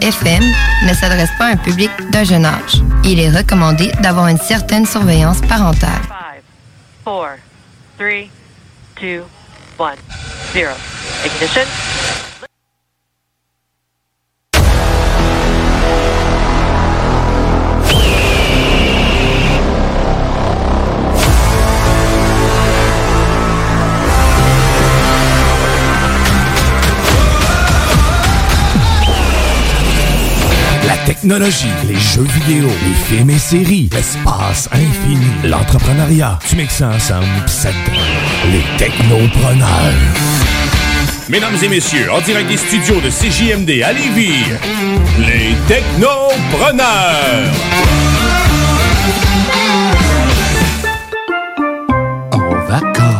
FM ne s'adresse pas à un public d'un jeune âge. Il est recommandé d'avoir une certaine surveillance parentale. Technologie, les jeux vidéo, les films et séries, l'espace infini, l'entrepreneuriat. Tu mixes ça ensemble ça les technopreneurs. Mesdames et messieurs, en direct des studios de CJMD à Lévis, les technopreneurs. En vacances.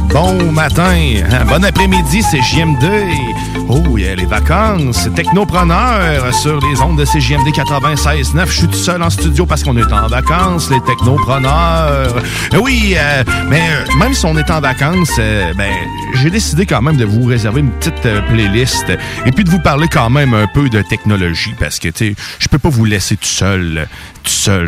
Bon matin, hein, bon après-midi, c'est JM2. Oh, il y a les vacances, technopreneurs sur les ondes de CJMD 96.9. Je suis tout seul en studio parce qu'on est en vacances, les technopreneurs. Oui, euh, mais euh, même si on est en vacances, euh, ben, j'ai décidé quand même de vous réserver une petite playlist et puis de vous parler quand même un peu de technologie parce que, tu je peux pas vous laisser tout seul,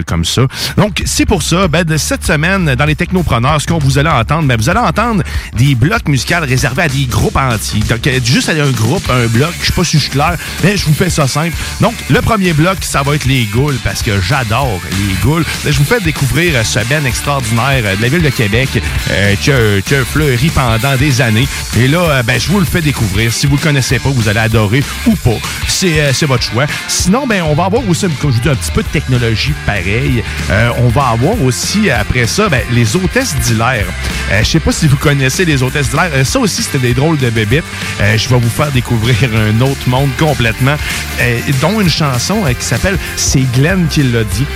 comme ça. Donc, c'est pour ça, ben, de cette semaine, dans les technopreneurs, ce qu'on vous allez entendre, ben, vous allez entendre des blocs musicaux réservés à des groupes entiers. Donc, euh, juste à un groupe, un bloc, je sais pas si je suis clair, mais je vous fais ça simple. Donc, le premier bloc, ça va être les Goules, parce que j'adore les Goules. Ben, Je vous fais découvrir ce band extraordinaire euh, de la ville de Québec euh, qui, a, fleuri pendant des années. Et là, ben, je vous le fais découvrir. Si vous le connaissez pas, vous allez adorer ou pas. C'est euh, votre choix. Sinon, ben, on va avoir aussi, comme je vous un petit peu de technologie pareil. Euh, on va avoir aussi, après ça, ben, les hôtesses d'hilaire. Euh, je sais pas si vous connaissez les hôtesses d'hilaire. Euh, ça aussi, c'était des drôles de bébites. Euh, je vais vous faire découvrir un autre monde complètement, euh, dont une chanson qui s'appelle C'est Glenn qui l'a dit.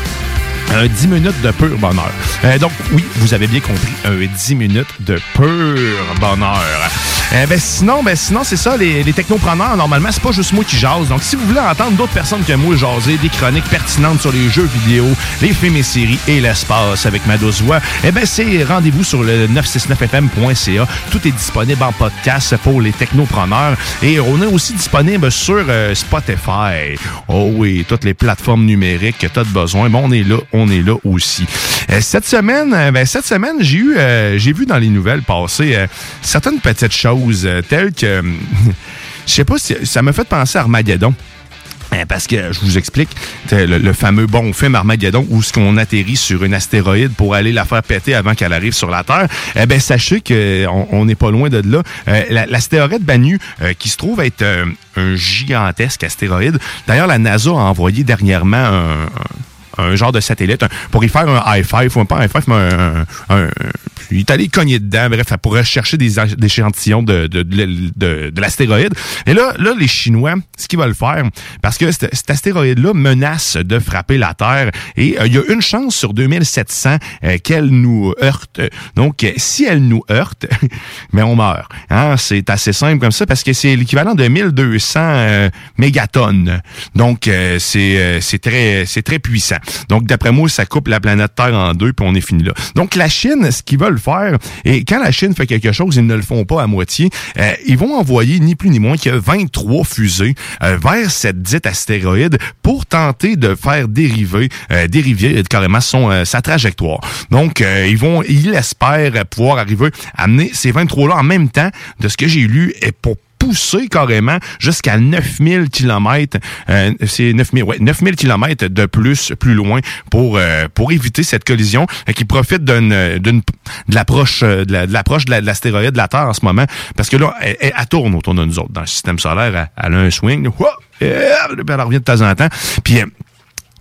Un 10 minutes de pur bonheur. Euh, donc, oui, vous avez bien compris, un 10 minutes de pur bonheur. Euh, ben, sinon, ben, sinon c'est ça, les, les technopreneurs, normalement, c'est pas juste moi qui jase. Donc, si vous voulez entendre d'autres personnes que moi jaser, des chroniques pertinentes sur les jeux vidéo, les films et séries et l'espace avec ma douce voix, eh ben, c'est rendez-vous sur le 969fm.ca. Tout est disponible en podcast pour les technopreneurs. Et on est aussi disponible sur euh, Spotify. Oh oui, toutes les plateformes numériques que tu as de besoin. Bon, on est là, est là aussi. Euh, cette semaine, euh, ben, cette semaine, j'ai eu, euh, j'ai vu dans les nouvelles passer certaines petites choses telles que, je sais pas si ça m'a fait penser à Armageddon. Parce que je vous explique le, le fameux bon film Armageddon où ce qu'on atterrit sur une astéroïde pour aller la faire péter avant qu'elle arrive sur la Terre. Eh ben sachez que on on n'est pas loin de là. La- L'astéroïde Banu qui se trouve être un gigantesque astéroïde. D'ailleurs la NASA a envoyé dernièrement un- un genre de satellite pour y faire un high five, ou pas un high five, mais un, un- un- il est allé cogner dedans, bref, pour rechercher des, échantillons de, de, de, de- de l'astéroïde. Et là, là, les Chinois, ce qu'ils veulent faire, parce que cet, astéroïde-là menace de frapper la Terre, et euh, il y a une chance sur 2700 euh, qu'elle nous heurte. Donc, euh, si elle nous heurte, mais on meurt. Hein? C'est assez simple comme ça, parce que c'est l'équivalent de 1200 euh, mégatonnes. Donc, c'est c'est très, c'est très puissant. Donc, d'après moi, ça coupe la planète Terre en deux, puis on est fini là. Donc, la Chine, ce qu'ils veulent faire, et quand la Chine fait quelque chose, ils ne le font pas à moitié, euh, ils vont envoyer ni plus ni moins que 23 fusées euh, vers cette dite astéroïde pour tenter de faire dériver, euh, dériver carrément son, sa trajectoire. Donc, ils vont, ils espèrent pouvoir arriver à amener ces 23-là en même temps de ce que j'ai lu et pour pousser carrément jusqu'à 9000 km. Euh, c'est 9000, ouais, 9000 km de plus, plus loin pour euh, pour éviter cette collision et qui profite d'une d'une de l'approche euh, de l'approche de l'astéroïde de, la Terre en ce moment parce que là elle, elle, tourne autour de nous autres dans le système solaire. Elle, a un swing. elle revient de temps en temps. Puis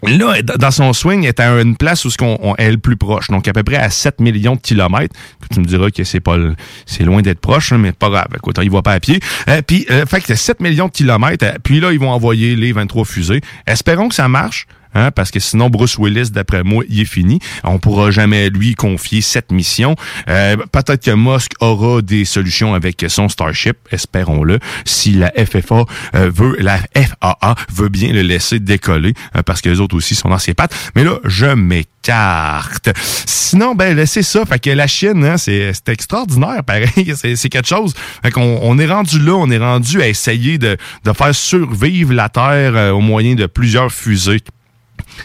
Là, dans son swing, est à une place où on, est le plus proche, donc à peu près à 7 millions de kilomètres. Tu me diras que c'est pas, c'est loin d'être proche, mais pas grave. Écoute, il voit pas à pied. Euh, puis, euh, fait que 7 millions de kilomètres. Euh, puis là, ils vont envoyer les 23 fusées. Espérons que ça marche. Hein, parce que sinon Bruce Willis, d'après moi, il est fini. On pourra jamais lui confier cette mission. Euh, Peut-être que Musk aura des solutions avec son Starship, espérons-le. Si la FFA euh, veut, la FAA veut bien le laisser décoller, euh, parce que les autres aussi sont dans ses pattes. Mais là, je m'écarte. Sinon, ben c'est ça. Fait que la Chine, hein, c'est extraordinaire, pareil. C'est quelque chose. Fait qu'on on est rendu là, on est rendu à essayer de, de faire survivre la Terre euh, au moyen de plusieurs fusées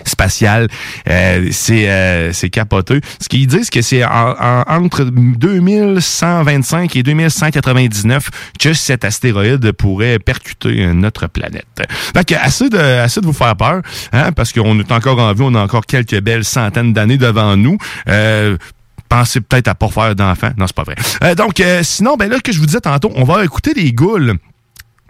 spatial. Euh, c'est euh, capoteux. Ce qu'ils disent que c'est entre 2125 et 2199 que cet astéroïde pourrait percuter notre planète. Donc assez de assez de vous faire peur, hein, parce qu'on est encore en vie, on a encore quelques belles centaines d'années devant nous. Euh, pensez peut-être à pas faire d'enfants. Non, c'est pas vrai. Euh, donc, sinon, ben là, que je vous disais tantôt, on va écouter les goules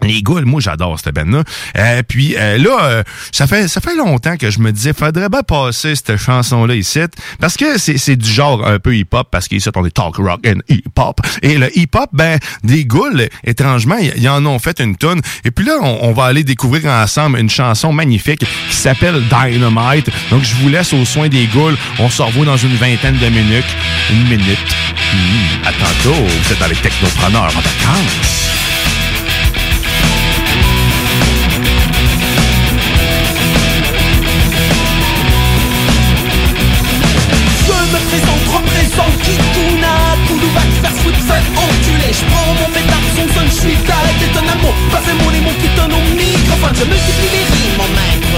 les Goules, moi j'adore cette band-là. Euh, puis euh, là, euh, ça fait ça fait longtemps que je me disais, faudrait bien passer cette chanson-là ici, parce que c'est du genre un peu hip-hop, parce qu'ici on est talk rock and hip-hop. Et le hip-hop, ben des Goules, étrangement, ils en ont fait une tonne. Et puis là, on, va aller découvrir ensemble une chanson magnifique qui s'appelle Dynamite. Donc je vous laisse aux soins des Goules. On se revoit dans une vingtaine de minutes. Une minute. Mmh, à tantôt, vous êtes avec Technopreneur en vacances. Suis avec Et ton amour, pas fait mon les mots qui donnent au microphone Je multiplie les rimes en maître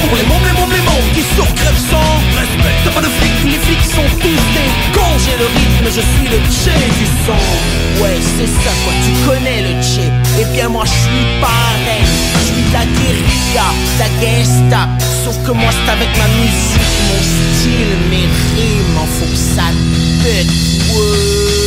Pour les mômes, les mômes, les mômes qui surcrèvent sans respect T'as pas de flics, les flics sont tous des cons J'ai le rythme, je suis le tché du son Ouais, c'est ça quoi, tu connais le tché Eh bien moi je suis pareil Je suis la guérilla, la gesta Sauf que moi c'est avec ma musique, mon style, mes rimes En faut que ça pète, ouais.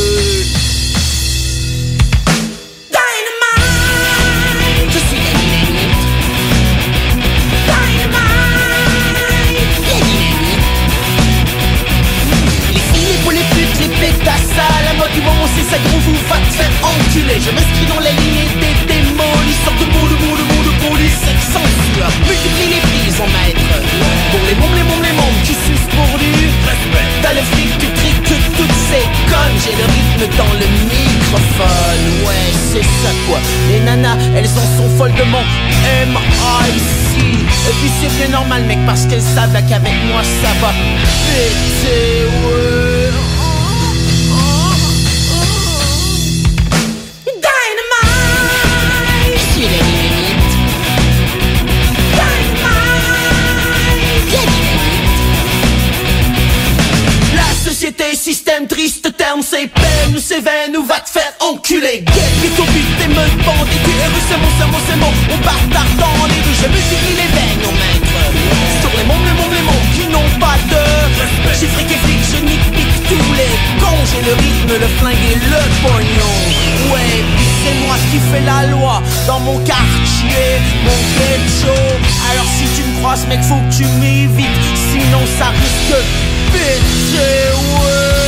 Ça gros, vous va te faire enculer. Je m'inscris dans la lignée des démolis, sort de mots, de mots, de mots, de police, sueur. Multiplie les prises en maître. Pour les mômes, les mômes, les mômes qui sucent pour du respect. T'as le flic, tu triques toutes ces connes. J'ai le rythme dans le microphone. Ouais, c'est ça quoi. Les nanas, elles en sont folles de mon M.I.C. Et puis c'est bien normal, mec, parce qu'elles savent qu'avec moi ça va péter, ouais. Triste terme, c'est peine ou c'est veine ou va te faire enculer. Get, vite au but, t'es meute, bandit, tu es c'est mon, c'est mon, c'est mon. On partage dans les rues, je multiplie les veines, on maître. Sur les mômes, les mômes, les mômes qui n'ont pas de. J'ai fric et flic, je nique, pique tous les cons. J'ai le rythme, le flingue et le pognon. Ouais, c'est moi qui fais la loi dans mon quartier, mon ghetto. Alors si tu me croises, mec, faut que tu m'évites. Sinon ça risque péter, ouais.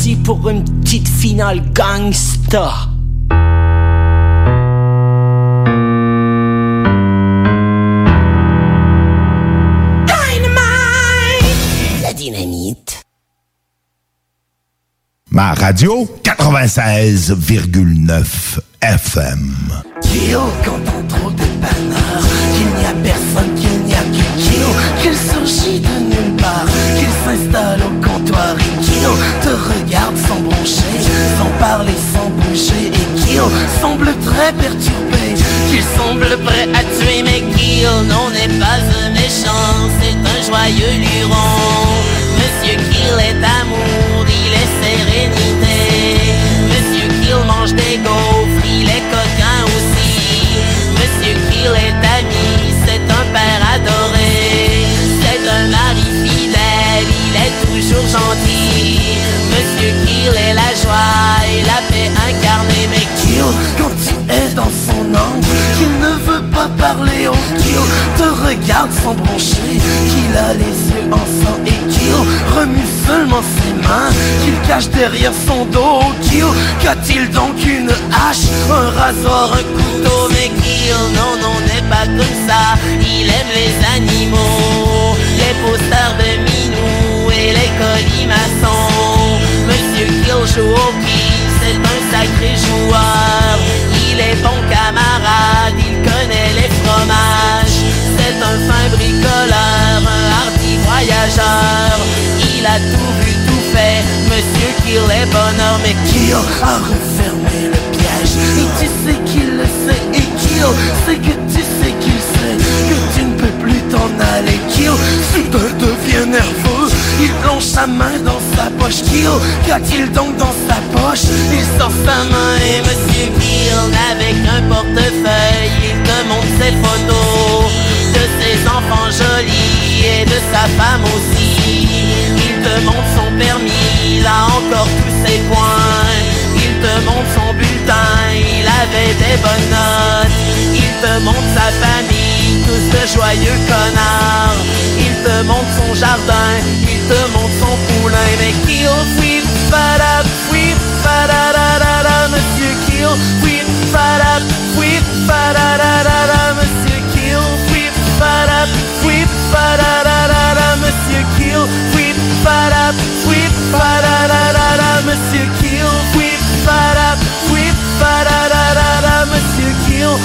Vas-y pour une petite finale gangsta. Dynamite! La dynamite. Ma radio 96,9 FM. Kyo, quand on trop de panneurs, qu'il n'y a personne, qu'il n'y a que Kyo, qu'il surgit de nulle part, qu'il s'installe semble très perturbé, qu'il semble prêt à tuer, mais Kyo non n'est pas un méchant, c'est un joyeux luron. Monsieur Kill est amour, il est sérénité. Regarde sans broncher, qu'il a les yeux en sang et Kill remue seulement ses mains, qu'il cache derrière son dos. Kill, qu'a-t-il donc une hache, un rasoir, un couteau Mais Kill, non, non, n'est pas comme ça, il aime les animaux, les posters de Minou et les colimaçons. Monsieur Kill joue au c'est un sacré joueur. Il est bon camarade, il connaît les fromages. C'est un fin bricoleur, un hardi voyageur. Il a tout vu, tout fait, Monsieur Kill est bonheur. Mais Kill a refermé le piège? Et tu sais qu'il le sait, et Kill c'est que tu sais qu'il sait que tu ne peux plus t'en aller. Kill soudain devient nerveux? Il plonge sa main dans sa poche. Kill, qu'a-t-il donc dans sa poche? Il sort sa main et Monsieur Kill avec un portefeuille. Il te montre ses photos de ses enfants jolis et de sa femme aussi. Il te montre son permis, il a encore tous ses points. Il te montre son bulletin, il avait des bonnes notes. Il te montre sa famille, tous de joyeux connards. Il te montre son jardin, il te montre son poulain. Mais Kill, oui, fada, oui, fada, Monsieur Kill, oui, Monsieur Kill, Monsieur Kill,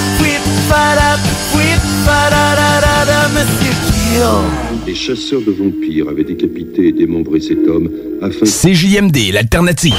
Monsieur Kill. Les chasseurs de vampires avaient décapité et démembré cet homme afin... CJMD, l'alternative.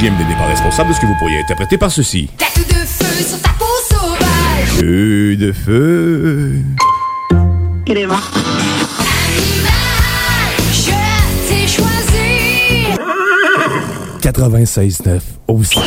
CJMD n'est pas responsable de ce que vous pourriez interpréter par ceci. Tatou de feu sur ta peau sauvage. Feu de feu. Animal, je t'ai choisi. 96.9 aussi.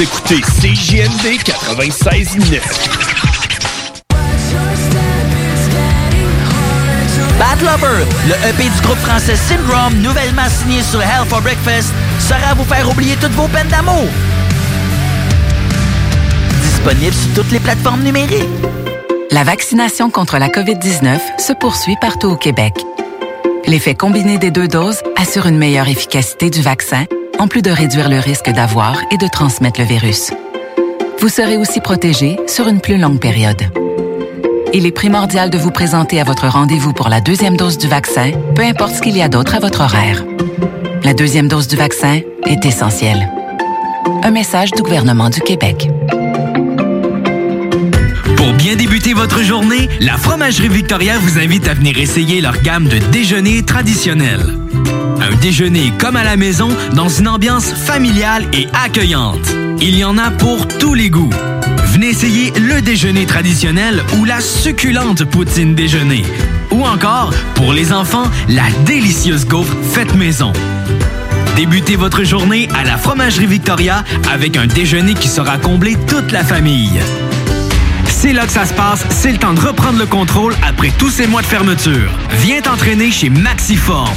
Vous écoutez CJMD 96.9. Bad Lover, le EP du groupe français Syndrome, nouvellement signé sur Hell for Breakfast, sera à vous faire oublier toutes vos peines d'amour. Disponible sur toutes les plateformes numériques. La vaccination contre la COVID-19 se poursuit partout au Québec. L'effet combiné des deux doses assure une meilleure efficacité du vaccin, en plus de réduire le risque d'avoir et de transmettre le virus. Vous serez aussi protégé sur une plus longue période. Il est primordial de vous présenter à votre rendez-vous pour la deuxième dose du vaccin, peu importe ce qu'il y a d'autre à votre horaire. La deuxième dose du vaccin est essentielle. Un message du gouvernement du Québec. Pour bien débuter votre journée, la Fromagerie Victoria vous invite à venir essayer leur gamme de déjeuners traditionnels. Un déjeuner comme à la maison dans une ambiance familiale et accueillante. Il y en a pour tous les goûts. Venez essayer le déjeuner traditionnel ou la succulente poutine déjeuner. Ou encore, pour les enfants, la délicieuse gaufre faite maison. Débutez votre journée à la Fromagerie Victoria avec un déjeuner qui sera comblé toute la famille. C'est là que ça se passe, c'est le temps de reprendre le contrôle après tous ces mois de fermeture. Viens t'entraîner chez Maxiform.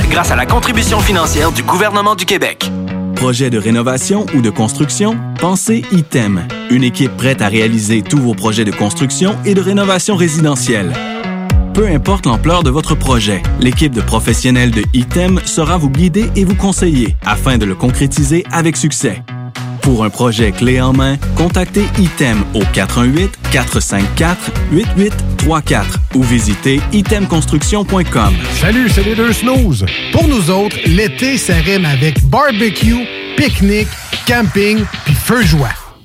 grâce à la contribution financière du gouvernement du Québec. Projet de rénovation ou de construction? Pensez ITEM. Une équipe prête à réaliser tous vos projets de construction et de rénovation résidentielle. Peu importe l'ampleur de votre projet, l'équipe de professionnels de ITEM sera vous guider et vous conseiller afin de le concrétiser avec succès. Pour un projet clé en main, contactez ITEM au 418-454-8834 ou visitez itemconstruction.com. Salut, c'est les deux snooze. Pour nous autres, l'été, ça rime avec barbecue, pique-nique, camping puis feu joie.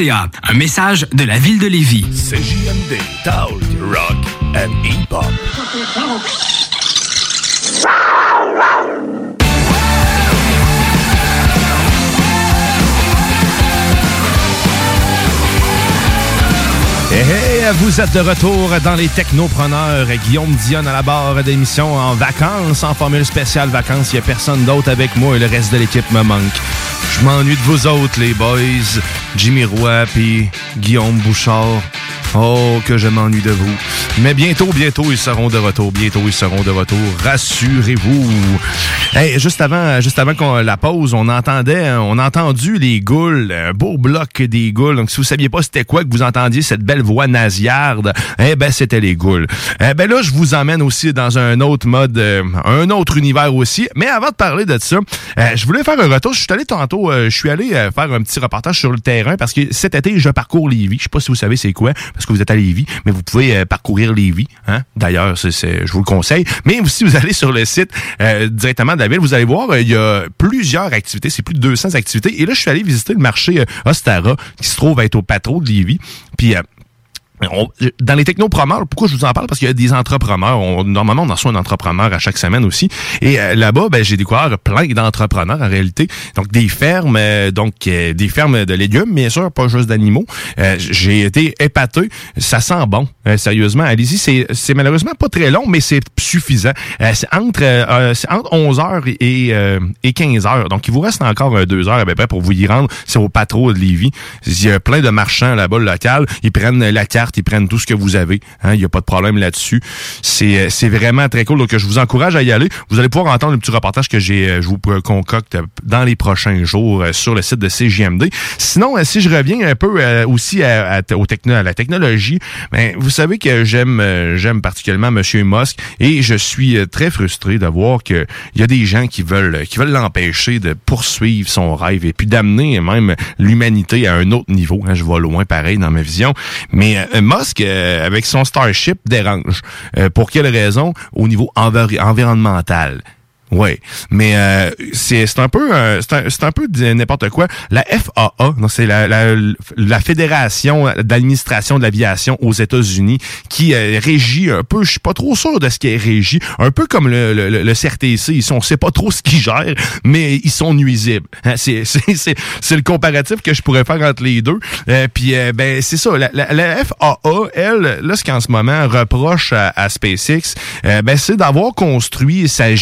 Un message de la Ville de Lévis. CJMD, Talk, Rock and Hip-Hop. Hey, hey, vous êtes de retour dans les technopreneurs. Guillaume Dion à la barre d'émission en vacances, en formule spéciale vacances. Il n'y a personne d'autre avec moi et le reste de l'équipe me manque. Je m'ennuie de vous autres, les boys. Jimmy Roy puis Guillaume Bouchard. Oh, que je m'ennuie de vous. Mais bientôt, bientôt, ils seront de retour. Bientôt, ils seront de retour. Rassurez-vous. Hey, juste avant, juste avant qu'on la pause, on entendait, on a entendu les goules, un beau bloc des goules. Donc, si vous saviez pas c'était quoi que vous entendiez cette belle voix nasillarde, eh ben, c'était les goules. Eh ben là, je vous emmène aussi dans un autre mode, euh, un autre univers aussi. Mais avant de parler de ça, euh, je voulais faire un retour. Je suis allé tantôt, euh, je suis allé faire un petit reportage sur le terrain parce que cet été, je parcours Lévis. Je sais pas si vous savez c'est quoi, parce que vous êtes à Lévis, mais vous pouvez euh, parcourir Lévis. Hein? D'ailleurs, c'est, c'est- je vous le conseille. Mais si vous allez sur le site euh, directement de la ville, vous allez voir, euh, il y a plusieurs activités. C'est plus de 200 activités. Et là, je suis allé visiter le marché Ostara, qui se trouve être au patro de Lévis. Puis... on- dans les technopreneurs, pourquoi je vous en parle? Parce qu'il y a des entrepreneurs. On- normalement, on en reçoit un entrepreneur à chaque semaine aussi. Et euh, là-bas, ben, j'ai découvert plein d'entrepreneurs en réalité. Donc, des fermes, euh, donc euh, des fermes de légumes, bien sûr, pas juste d'animaux. Euh, j'ai été épaté. Ça sent bon. Euh, sérieusement, allez-y. C'est, malheureusement pas très long, mais c'est suffisant. Euh, c'est entre, entre 11 heures et, et 15 heures. Donc, il vous reste encore deux heures à peu près pour vous y rendre. C'est au patro de Lévis. Il y a plein de marchands là-bas, local. Ils prennent la carte, ils prennent tout ce que vous avez. Hein, Il n'y a pas de problème là-dessus. C'est, euh, c'est vraiment très cool. Donc, je vous encourage à y aller. Vous allez pouvoir entendre le petit reportage que j'ai, euh, je vous euh, concocte dans les prochains jours sur le site de CGMD. Sinon, si je reviens un peu aussi à, au techno, à la technologie, ben, vous savez que j'aime, j'aime particulièrement Monsieur Musk et je suis très frustré de voir que il y a des gens qui veulent, qui veulent l'empêcher de poursuivre son rêve et puis d'amener même l'humanité à un autre niveau. Hein, je vais loin pareil dans ma vision. Mais Musk, euh, avec son Starship, dérange. Euh, pour quelle raison? Au niveau environnemental. Oui, mais euh, c'est un peu euh, c'est un, un peu n'importe quoi. La FAA, c'est la, la, la Fédération d'administration de l'aviation aux États-Unis qui euh, régit un peu, je suis pas trop sûr de ce qui est régi, un peu comme le, le, le CRTC, ils sont on sait pas trop ce qu'ils gèrent, mais ils sont nuisibles. Hein, c'est le comparatif que je pourrais faire entre les deux. Euh, puis euh, ben c'est ça, la, la, FAA, elle, là ce qu'en ce moment reproche à, à SpaceX, ben c'est d'avoir construit sa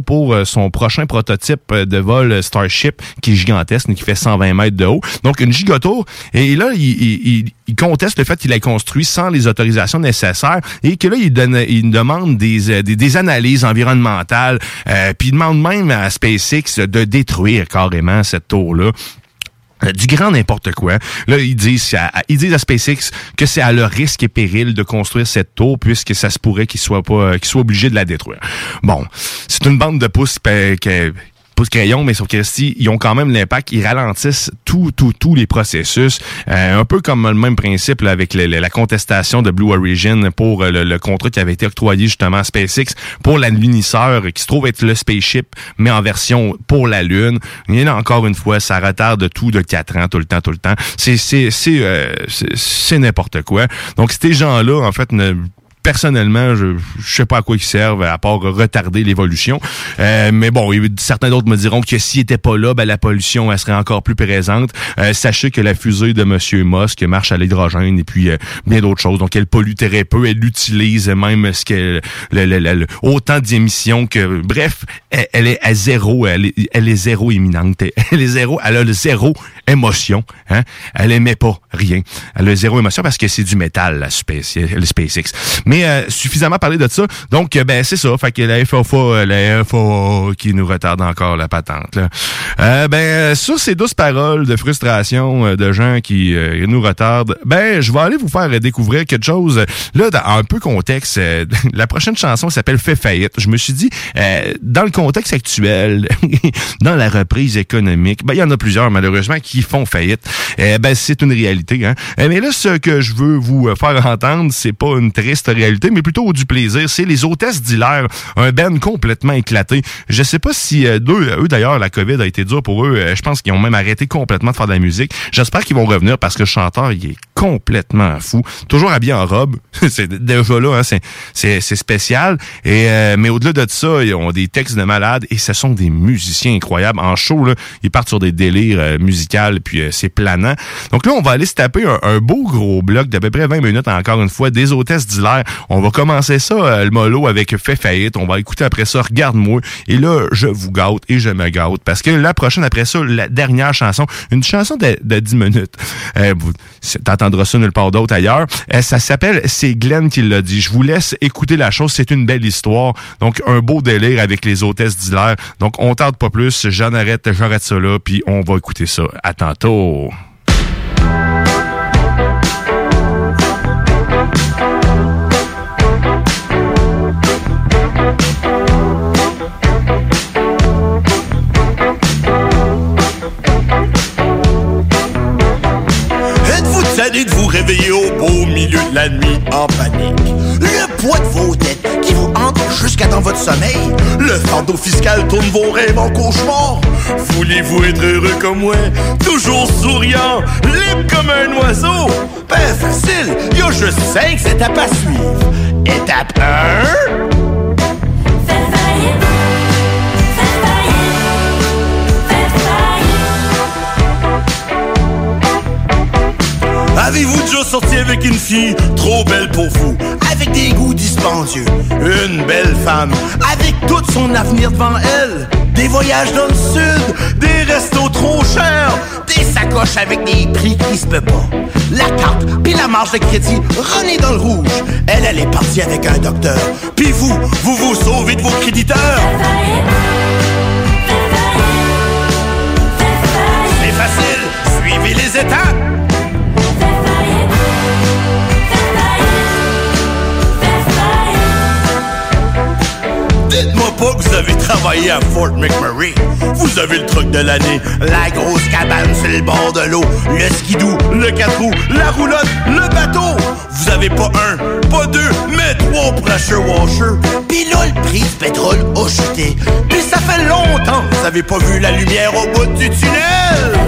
pour euh, son prochain prototype euh, de vol Starship qui est gigantesque, qui fait 120 mètres de haut. Donc une gigotour. Et là, il, il, il- conteste le fait qu'il ait construit sans les autorisations nécessaires et que là, il, donne, il demande des, euh, des, des analyses environnementales. Euh, puis il demande même à SpaceX de détruire carrément cette tour-là. Euh, du grand n'importe quoi. Là, ils disent, à, ils disent à SpaceX que c'est à leur risque et péril de construire cette tour puisque ça se pourrait qu'ils soient pas, euh, qu'ils soient obligés de la détruire. Bon, c'est une bande de pouces pa- pouces crayon, mais sauf que si ils ont quand même l'impact, ils ralentissent tout, tout, tous les processus. Euh, un peu comme le même principe avec la contestation de Blue Origin pour euh, le, le contrat qui avait été octroyé justement à SpaceX pour la lunisseur qui se trouve être le spaceship, mais en version pour la Lune. Et là, encore une fois, ça retarde tout de 4 ans, tout le temps, tout le temps. C'est c'est euh, n'importe quoi. Donc ces gens-là, en fait, ne personnellement, je, je sais pas à quoi ils servent, à part retarder l'évolution. Euh, mais bon, certains d'autres me diront que s'il était pas là, ben, la pollution elle serait encore plus présente. Euh, sachez que la fusée de Monsieur Musk marche à l'hydrogène et puis euh, bien d'autres choses. Donc, elle pollue très peu. Elle utilise même ce qu'elle, le- le- le- le- autant d'émissions que, bref, elle, elle est à zéro. Elle est, elle est zéro imminente. Elle est zéro. Elle a le zéro émotion. Hein? Elle aimait pas rien. Elle a zéro émotion parce que c'est du métal, la Space, le SpaceX. Mais euh, suffisamment parlé de ça. Donc, euh, ben c'est ça. Fait que la FFA, euh, la FAA qui nous retarde encore la patente. Là. Euh, ben, sur ces douces paroles de frustration euh, de gens qui nous retardent, ben, je vais aller vous faire découvrir quelque chose. Là, dans un peu contexte, la prochaine chanson s'appelle Fait faillite. Je me suis dit, dans le contexte actuel, dans la reprise économique, ben, il y en a plusieurs, malheureusement, qui font faillite. Euh, ben, c'est une réalité. Hein? Euh, Mais là, ce que je veux vous faire entendre, c'est pas une triste réalité, mais plutôt du plaisir. C'est les hôtesses d'hilaire, un band complètement éclaté. Je sais pas si euh, eux d'ailleurs, la COVID a été dure pour eux. Euh, je pense qu'ils ont même arrêté complètement de faire de la musique. J'espère qu'ils vont revenir parce que le chanteur, il est complètement fou. Toujours habillé en robe. c'est déjà là, hein, c'est, c'est, c'est spécial. Et euh, mais au-delà de ça, ils ont des textes de malades et ce sont des musiciens incroyables. En show, là, ils partent sur des délires euh, musicaux, puis c'est planant. Donc là, on va aller se taper un, un beau gros bloc d'à peu près 20 minutes, encore une fois, des hôtesses d'hilaire. On va commencer ça, euh, le mollo, avec Fait faillite. On va écouter après ça Regarde-moi. Et là, je vous gâte et je me gâte. Parce que la prochaine, après ça, la dernière chanson, une chanson de, de 10 minutes. Euh, T'entendras ça nulle part d'autre ailleurs. Euh, ça s'appelle C'est Glenn qui l'a dit. Je vous laisse écouter la chose. C'est une belle histoire. Donc, un beau délire avec les hôtesses d'hilaire. Donc, on tarde pas plus. J'en arrête, j'arrête ça là. Puis, on va écouter ça. À tantôt. Au milieu de la nuit en panique? Le poids de vos dettes qui vous hante jusqu'à dans votre sommeil? Le fardeau fiscal tourne vos rêves en cauchemar? Voulez-vous être heureux comme moi? Toujours souriant, libre comme un oiseau? Ben facile, y a juste cinq étapes à suivre. Étape 1... Avez-vous déjà sorti avec une fille trop belle pour vous? Avec des goûts dispendieux. Une belle femme, avec tout son avenir devant elle. Des voyages dans le sud, des restos trop chers, des sacoches avec des prix qui se peut pas. La carte, puis la marge de crédit, René dans le rouge. Elle, elle est partie avec un docteur. Puis vous, vous vous sauvez de vos créditeurs. C'est facile, suivez les étapes. Dites-moi pas que vous avez travaillé à Fort McMurray. Vous avez le truc de l'année, la grosse cabane sur le bord de l'eau, le skidoo, le quatre roues, la roulotte, le bateau. Vous avez pas un, pas deux, mais trois pressure washers. Pis là, le prix du pétrole a chuté. Puis ça fait longtemps que vous avez pas vu la lumière au bout du tunnel.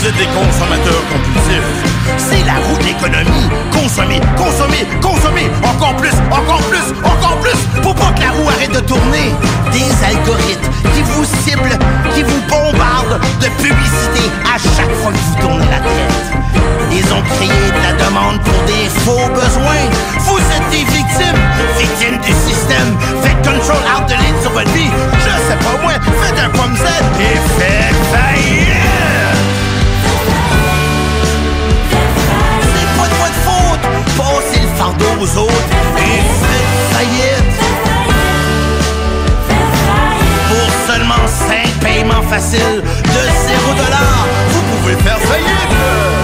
Vous êtes des consommateurs compulsifs. C'est la roue de l'économie. Consommez, consommez, consommez. Encore plus, encore plus, encore plus. Pour pas que la roue arrête de tourner. Des algorithmes qui vous ciblent, qui vous bombardent de publicité à chaque fois que vous tournez la tête. Ils ont créé de la demande pour des faux besoins. Vous êtes des victimes, victimes du système. Faites control out de ligne sur votre vie. Je sais pas moi, faites un pomme Z et faites faillite. Fardeau aux autres et faites faillite. Pour seulement 5 paiements faciles de 0 vous pouvez faire faillite.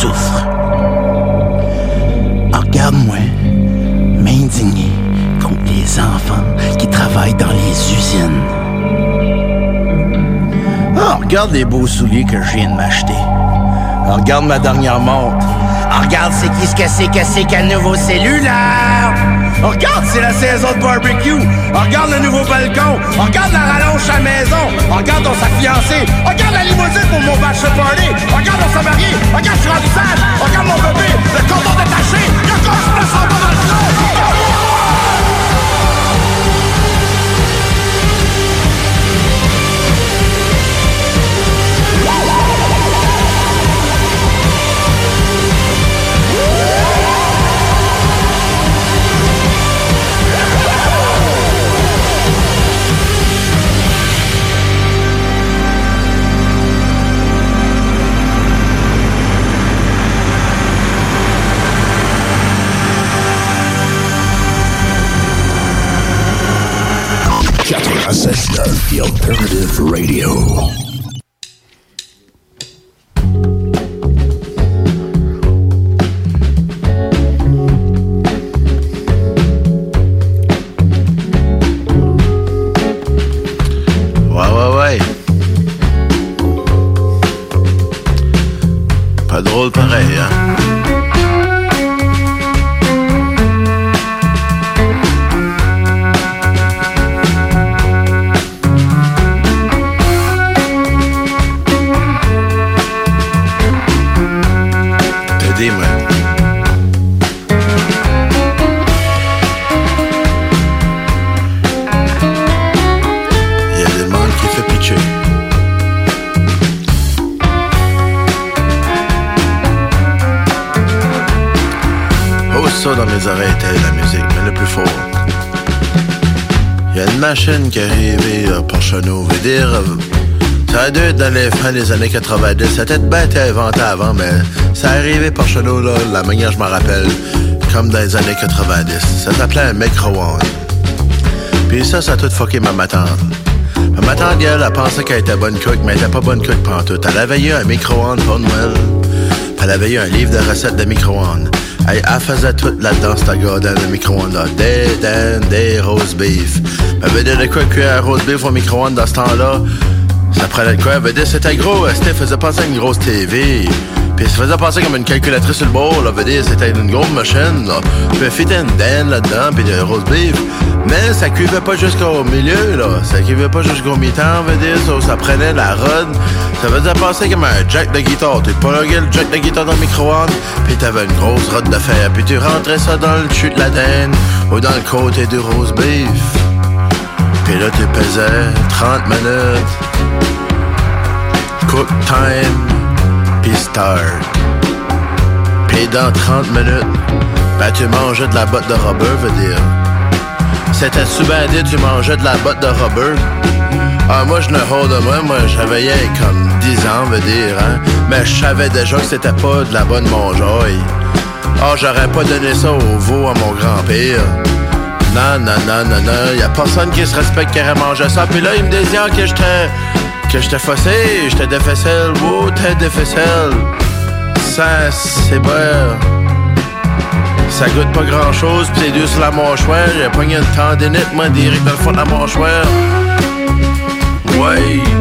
souffre. Regarde-moi, m'indigner contre les enfants qui travaillent dans les usines. Oh, regarde les beaux souliers que je viens de m'acheter. Oh, regarde ma dernière montre. Oh, regarde c'est qui ce que c'est que c'est qu'un nouveau cellulaire. Oh, regarde, c'est la saison de barbecue. Oh, regarde le nouveau balcon. Oh, regarde la rallonge à la maison. Regarde, on s'est fiancé. Regarde la limousine pour mon bachelor party. Regarde, on s'est marié. Regarde, je suis en Regarde mon bébé. Le cordon détaché. Le corps, je me The Alternative Radio. Ça a dû être dans les fins des années 90. Ça a peut-être bien été inventé avant, mais ça arrivé par chez nous, là, la manière je m'en rappelle, comme dans les années 90. Ça s'appelait un micro-ondes. Puis ça, ça a tout fucké ma matante. Ma tante, elle, elle pensait qu'elle était bonne cook, mais elle était pas bonne cook pantoute. Elle avait eu un micro-ondes pour Noël. Elle avait eu un livre de recettes de micro-ondes. Elle, elle faisait tout là-dedans, cette garden de micro-ondes. Des dents, des roast beef. Elle dire de quoi cuire un roast beef au micro-ondes dans ce temps-là. Ça prenait de quoi? C'était gros. C'était faisait penser à une grosse TV. Puis ça faisait penser comme une calculatrice sur le bord, là. Veut dire c'était une grosse machine, là. Puis fitait une dinde là-dedans, puis de roast beef. Mais ça cuivait pas jusqu'au milieu, là. Ça cuivait pas jusqu'au mi-temps, veut dire. Ça, ça prenait la rod. Ça faisait penser comme un jack de guitare. Tu pluguais le jack de guitare dans le micro-ondes, puis t'avais une grosse rod de fer. Puis tu rentrais ça dans le chute de la dinde ou dans le côté du roast beef. Puis là, tu pesais 30 minutes. Cook time, puis start. Puis dans 30 minutes, ben tu mangeais de la botte de rubber, veut dire. C'était dit, tu mangeais de la botte de rubber. Ah, moi, je ne hold moi, moi, j'avais comme 10 ans, veut dire, hein. Mais je savais déjà que c'était pas de la bonne mangeaille. Ah, j'aurais pas donné ça au veau à mon grand-père. Non, non, non, non, non, y a personne qui se respecte qui aurait mangé ça. Puis là, il me disait que j'étais que j'étais fossé, j'étais de faisselle, wow, tête de faisselle. Ça, c'est bon. Ça goûte pas grand chose, pis c'est dur sur la mâchoire. J'ai pogné une tendinite, moi, direct dans le fond de la mâchoire. Ouais.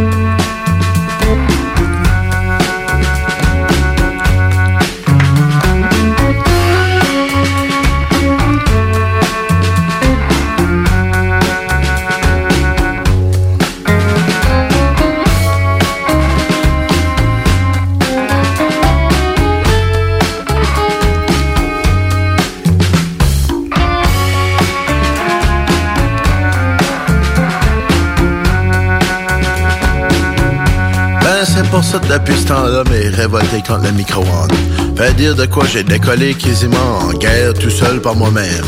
C'est pour ça depuis ce temps-là, mais révolté contre le micro-ondes. Fait dire de quoi j'ai décollé quasiment en guerre tout seul par moi-même.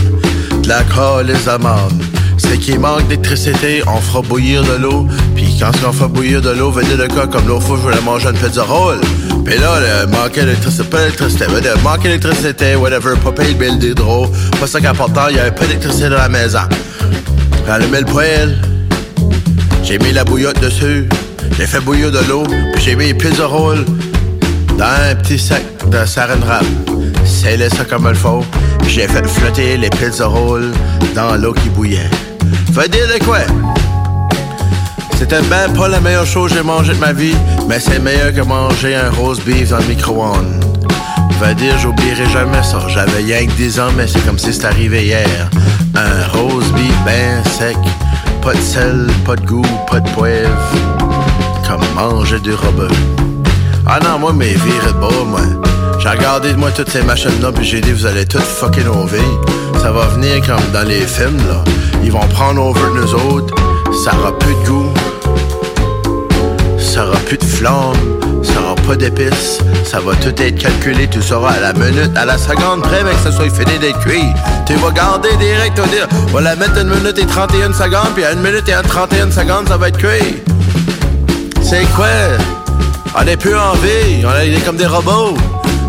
De la les amende. C'est qu'il manque d'électricité, on fera bouillir de l'eau. Puis quand on fait bouillir de l'eau, dire de quoi? Comme l'autre fois, je voulais manger une pizza roll. Puis là, le manquait d'électricité, pas d'électricité, manquait d'électricité, whatever, pas payer le bill d'hydro. Pas ça qu'important, il y avait pas d'électricité dans la maison. Allumé le poêle, j'ai mis la bouillotte dessus, j'ai fait bouillir de l'eau, puis j'ai mis les pizza rolls dans un petit sac de saran wrap. Scellé ça comme il faut, puis j'ai fait flotter les pizza rolls dans l'eau qui bouillait. Fait dire de quoi? C'était ben pas la meilleure chose que j'ai mangé de ma vie, mais c'est meilleur que manger un roast beef dans le micro-ondes. Fait dire, j'oublierai jamais ça. J'avais rien que 10 ans, mais c'est comme si c'était arrivé hier. Un roast beef ben sec, pas de sel, pas de goût, pas de poivre. Comme manger du robot. Ah non, moi, mes vies de moi. J'ai regardé, moi, toutes ces machines-là, puis j'ai dit, vous allez toutes fucker nos vies. Ça va venir comme dans les films, là. Ils vont prendre over de nous autres. Ça aura plus de goût. Ça aura plus de flamme. Ça aura pas d'épices. Ça va tout être calculé. Tu sauras à la minute, à la seconde près, mais que ça soit fini d'être cuit. Tu vas garder direct, on va la mettre une minute et 31 secondes, puis à une minute et 31 secondes, ça va être cuit. C'est quoi? On est plus en vie, on est comme des robots.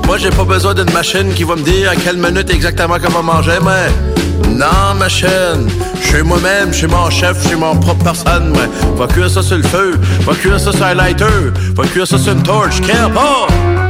Moi, j'ai pas besoin d'une machine qui va me dire à quelle minute exactement comment manger, mais... Non, machine, je suis moi-même, je suis mon chef, je suis mon propre personne, mais... Va cuire ça sur le feu, va cuire ça sur un lighter, va cuire ça sur une torche, care pas!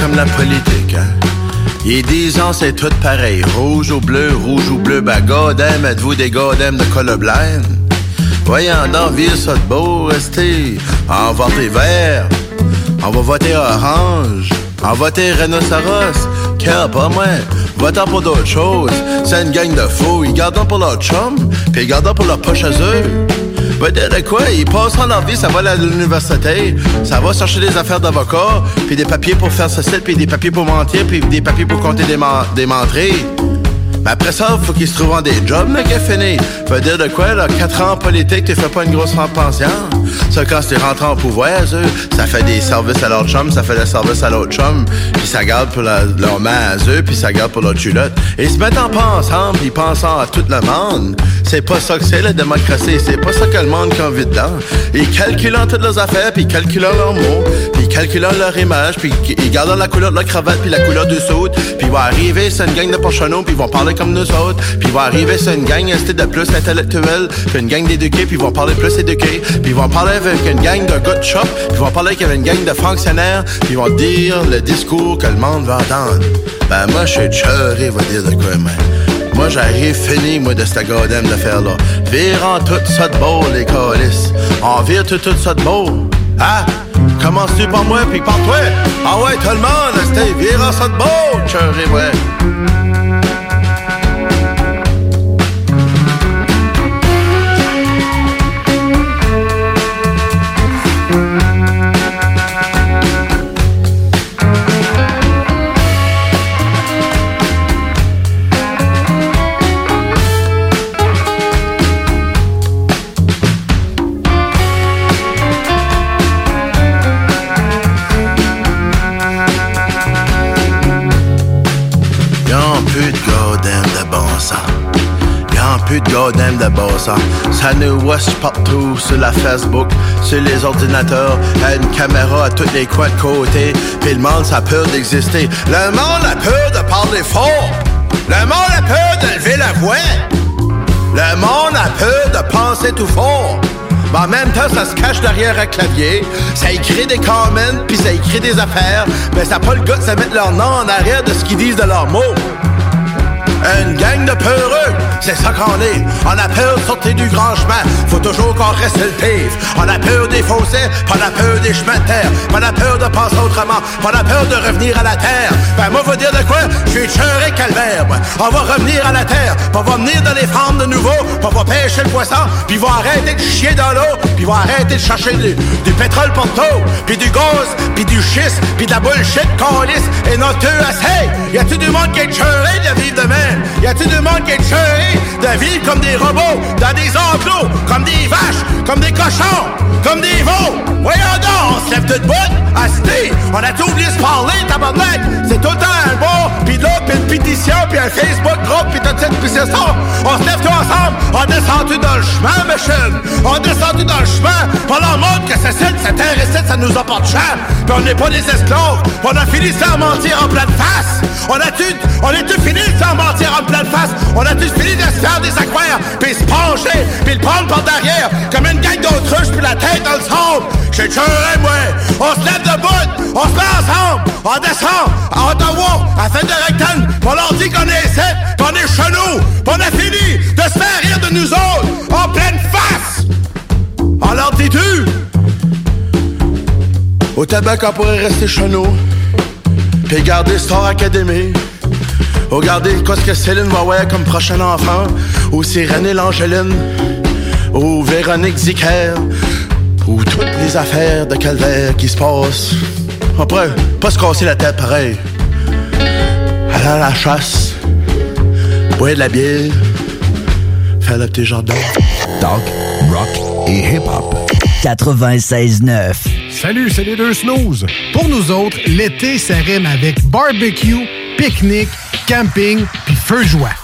Comme la politique, hein. A 10 ans, c'est tout pareil. Rouge ou bleu, rouge ou bleu, bah godem, êtes-vous des godem de colorblind? Voyons donc, vire ça de beau, restez. Va voter vert, on va voter orange. En voter rhinocéros, quel pas moi? Votant pour d'autres choses. C'est une gang de fous. Ils gardent pour leur chum, puis ils gardent pour leur poche à eux. Dire de quoi? Ils passent leur vie, ça va à l'université, ça va chercher des affaires d'avocat, puis des papiers pour faire ce site, puis des papiers pour mentir, puis des papiers pour compter des, man- des menteries. Mais après ça, faut qu'ils se trouvent des jobs, le gars fini. Veut dire de quoi, là, 4 ans en politique, tu fais pas une grosse pension. Ça, quand tu rentres en pouvoir, eux, ça fait des services à leur chum, ça fait des services à l'autre chum, puis ça garde pour leur main à eux, puis ça garde pour leur culotte. Et ils se mettent en pensant, puis pensant à tout le monde. C'est pas ça que c'est, la démocratie. C'est pas ça que le monde qui a envie dedans. Ils calculent toutes leurs affaires, puis ils calculent leurs mots, puis ils calculent leur image, puis ils gardent la couleur de leur cravate, puis la couleur du saut, puis ils vont arriver, c'est une gang de porcheneaux, puis ils vont parler comme nous autres, puis vont arriver, c'est une gang restée de plus intellectuelle, puis une gang d'éduqués, puis ils vont parler plus éduqués, puis ils vont parler avec une gang de de shop, puis ils vont parler avec une gang de fonctionnaires, puis ils vont dire le discours que le monde va entendre. Ben moi, je suis cheuré, va dire de quoi, mais... Moi, j'arrive fini, moi, de cette goddamn d'affaire-là. Virant tout ça de beau, les calices. On vire tout, tout ça de beau. Ah! Commences-tu par moi, puis par toi? Ah ouais, tout le monde, c'était virant ça de beau, cheuré, ouais. De. Ça nous watch partout sur la Facebook, sur les ordinateurs, à une caméra à tous les coins de côté. Puis le monde, a peur d'exister. Le monde a peur de parler fort. Le monde a peur de lever la voix. Le monde a peur de penser tout fort. Mais en même temps, ça se cache derrière un clavier. Ça écrit des comments, puis ça écrit des affaires. Mais ça n'a pas le gars de se mettre leur nom en arrière de ce qu'ils disent de leurs mots. Une gang de peureux, c'est ça qu'on est. On a peur de sortir du grand chemin, faut toujours qu'on reste le pire. On a peur des fossés, pas la peur des chemins de terre. Pas la peur de penser autrement, pas la peur de revenir à la terre. Ben moi, vous dire de quoi? Je suis cheuré calvaire. On va revenir à la terre, on va venir dans les femmes de nouveau, on va pêcher le poisson, puis vont arrêter de chier dans l'eau, puis vont arrêter de chercher du, pétrole pour puis du gaz, puis du schiste, puis de la bullshit qu'on lisse, et notre assez. Y a-tu du monde qui est cheuré de vivre de même? Y a-tu du monde qui est de vivre comme des robots, dans des enclos, comme des vaches, comme des cochons, comme des veaux? Voyons donc, on se lève toute bout, asti, on a tout oublié de se parler, tabarnak! C'est tout un bon, puis l'autre, puis une pétition, puis un Facebook groupe, puis toute cette pétition. On se lève tous ensemble, on descend tout dans le chemin, machine! On descend tout dans le chemin, on leur montre que c'est cette terre ici, ça nous apporte cher, puis on n'est pas des esclaves, on a fini sans mentir en pleine face! On a-tu, on est-tu fini sans mentir en pleine face? On a-tu fini de se faire des aquaires, puis se pencher, puis le prendre par derrière, comme une gang d'autruches, puis la tête On se lève debout, on se met ensemble, on descend à Ottawa, à fin de rectangle, on leur dit qu'on est ici, qu'on est chez nous, puis on a fini de se faire rire de nous autres, en pleine face! On leur dit-tu? Au tabac, on pourrait rester chez nous, puis garder Star Academy. Regardez quoi ce que Céline avoir comme prochain enfant, ou c'est René ou Véronique Zicker, ou toutes les affaires de calvaire qui se passent. On pourrait pas se casser la tête pareil. Aller à la chasse, boire de la bière, faire le petit jardin. Talk, rock et hip-hop. 96.9. Salut, c'est les deux snooze. Pour nous autres, l'été, ça rime avec barbecue, pique-nique, camping puis feu de joie.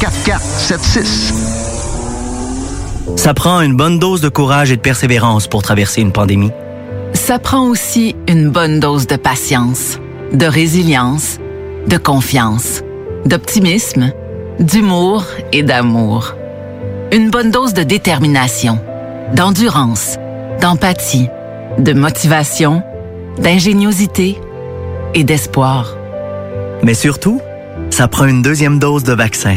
4476. Ça prend une bonne dose de courage et de persévérance pour traverser une pandémie. Ça prend aussi une bonne dose de patience, de résilience, de confiance, d'optimisme, d'humour et d'amour. Une bonne dose de détermination, d'endurance, d'empathie, de motivation, d'ingéniosité et d'espoir. Mais surtout, ça prend une deuxième dose de vaccin.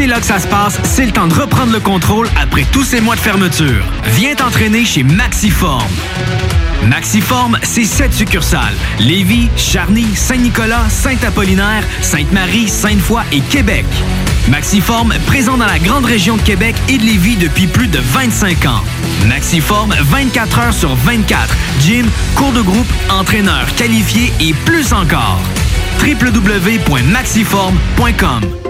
C'est là que ça se passe, c'est le temps de reprendre le contrôle après tous ces mois de fermeture. Viens t'entraîner chez Maxiform. Maxiform, c'est sept succursales. Lévis, Charny, Saint-Nicolas, Saint-Apollinaire, Sainte-Marie, Sainte-Foy et Québec. Maxiform, présent dans la grande région de Québec et de Lévis depuis plus de 25 ans. Maxiform, 24 heures sur 24. Gym, cours de groupe, entraîneur qualifié et plus encore. www.maxiform.com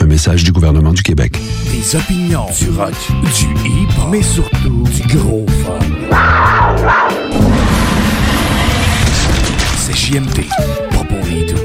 Un message du gouvernement du Québec. Des opinions, du rock, du hip mais surtout du gros fun. C'est JMD, pas pour les doux.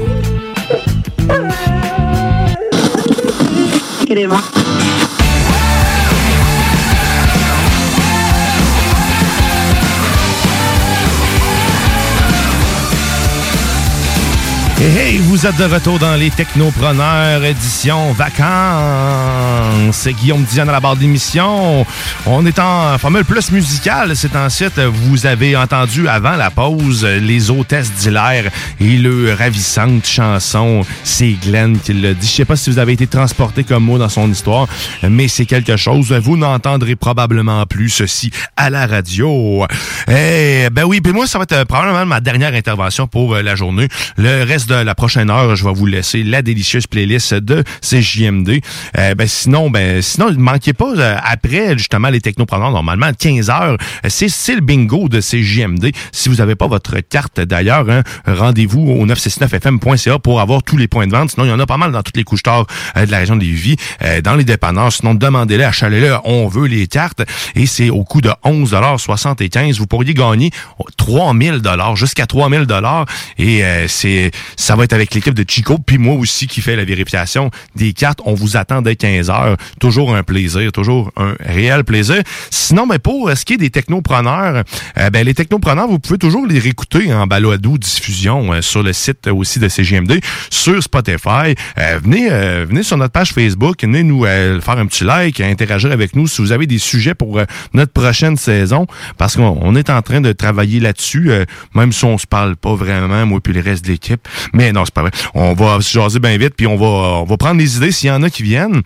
Hey, vous êtes de retour dans les Technopreneurs édition vacances. C'est Guillaume Diane à la barre d'émission. On est en formule plus musicale. C'est en site. Vous avez entendu avant la pause les hôtesses d'Hilaire et le ravissante chanson. C'est Glenn qui l'a dit. Je sais pas si vous avez été transporté comme mot dans son histoire, mais c'est quelque chose. Vous n'entendrez probablement plus ceci à la radio. Eh, ben oui, puis moi, ça va être probablement ma dernière intervention pour euh, la journée. Le reste de la prochaine heure, je vais vous laisser la délicieuse playlist de CJMD. Euh, ben sinon, ben sinon, ne manquez pas euh, après justement les technopreneurs normalement 15 heures, c'est c'est le bingo de CJMD. Si vous n'avez pas votre carte d'ailleurs, hein, rendez-vous au 969fm.ca pour avoir tous les points de vente. Sinon, il y en a pas mal dans toutes les couches tard de la région des Vies, dans les dépanneurs. Sinon, demandez-les, achalez-le, on veut les cartes et c'est au coût de 11,75 Vous pourriez gagner 3000 dollars jusqu'à 3000 dollars et euh, c'est ça va être avec l'équipe de Chico, puis moi aussi qui fait la vérification des cartes. On vous attend dès 15 heures. Toujours un plaisir, toujours un réel plaisir. Sinon, mais pour ce qui est des technopreneurs, euh, ben, les technopreneurs, vous pouvez toujours les réécouter en balado diffusion euh, sur le site aussi de CGMD, sur Spotify. Euh, venez, euh, venez sur notre page Facebook, venez nous euh, faire un petit like, interagir avec nous si vous avez des sujets pour euh, notre prochaine saison, parce qu'on on est en train de travailler là-dessus, euh, même si on se parle pas vraiment, moi puis le reste de l'équipe. Mais non, c'est pas vrai. On va se jaser bien vite, puis on va, on va prendre les idées s'il y en a qui viennent.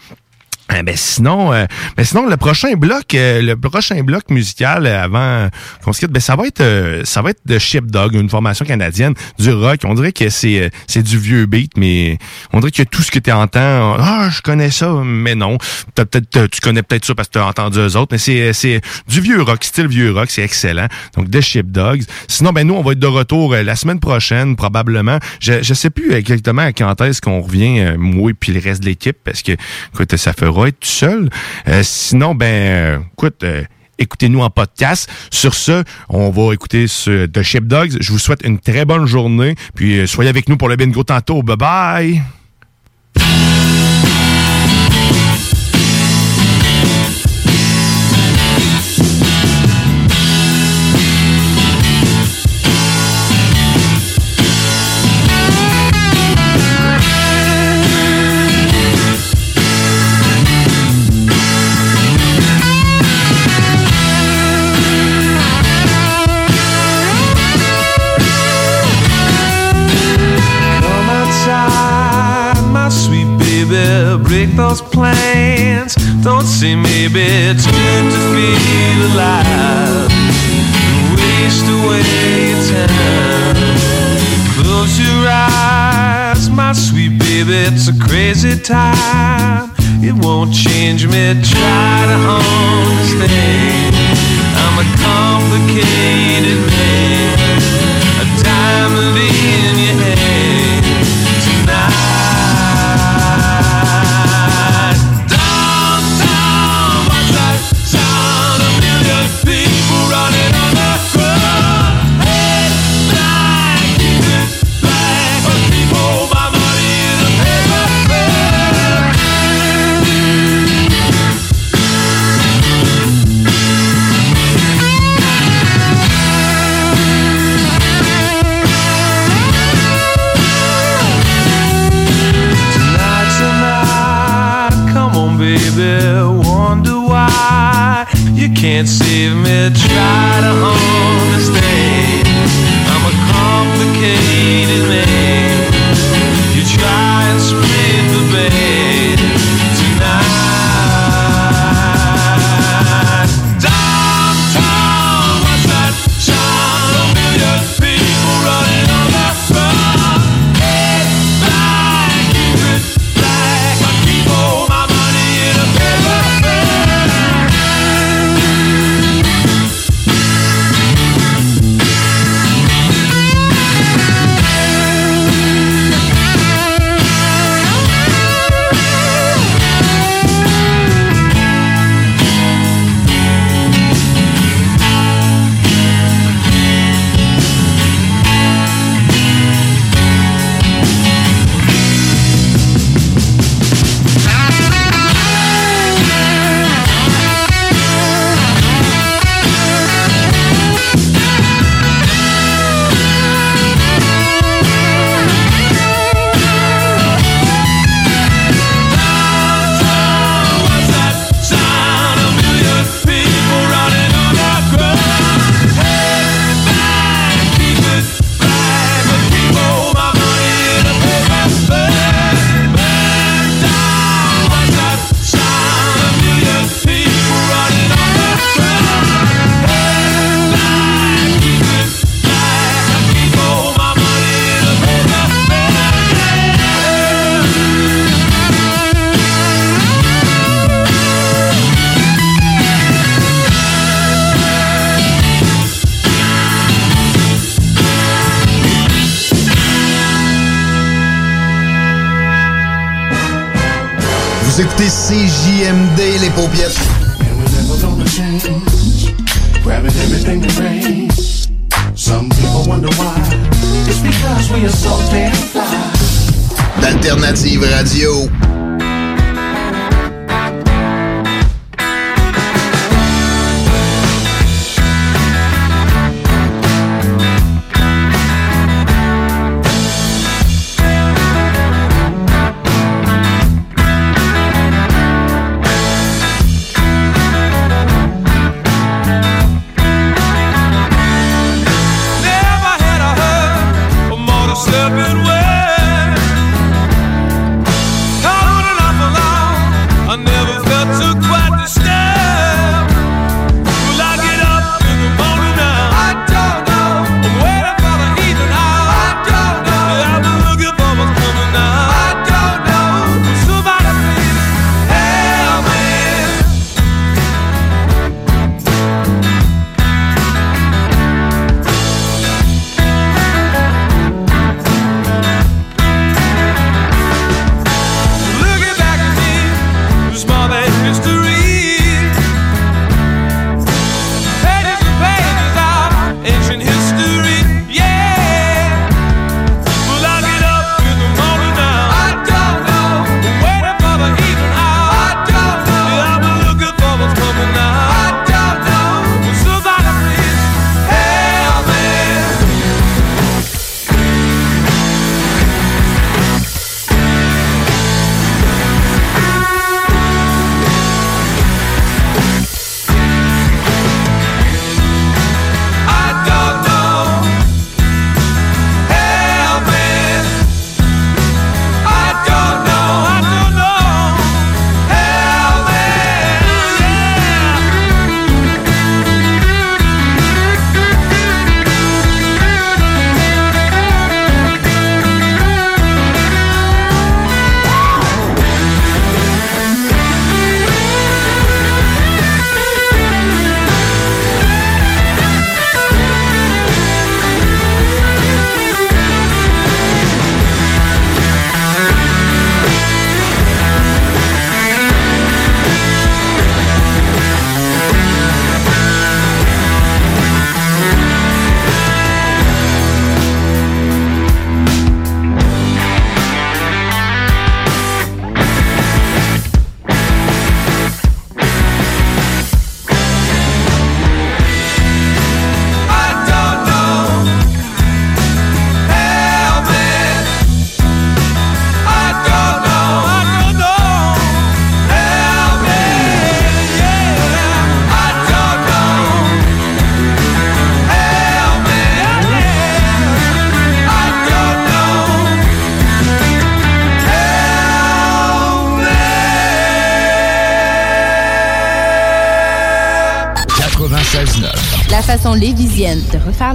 Eh ben sinon, euh, ben sinon le prochain bloc, euh, le prochain bloc musical euh, avant qu'on se quitte, ben ça va être, euh, ça va être de une formation canadienne du rock. On dirait que c'est, euh, c'est du vieux beat, mais on dirait que tout ce que tu entends, ah je connais ça, mais non, T'as peut-être, tu connais peut-être ça parce que tu as entendu eux autres, mais c'est, c'est du vieux rock, style vieux rock, c'est excellent. Donc de Shipdogs. Sinon, ben nous on va être de retour euh, la semaine prochaine probablement. Je, je sais plus exactement à quand est-ce qu'on revient, euh, moi et puis le reste de l'équipe, parce que écoute, ça fera être tout seul. Euh, sinon, ben, euh, euh, écoutez-nous en podcast. Sur ce, on va écouter ce The Sheepdogs. Je vous souhaite une très bonne journée. Puis soyez avec nous pour le bingo tantôt. Bye Break those plans. Don't say maybe it's good to feel alive. Waste away time. Close your eyes, my sweet baby. It's a crazy time. It won't change me. Try to understand. I'm a complicated man.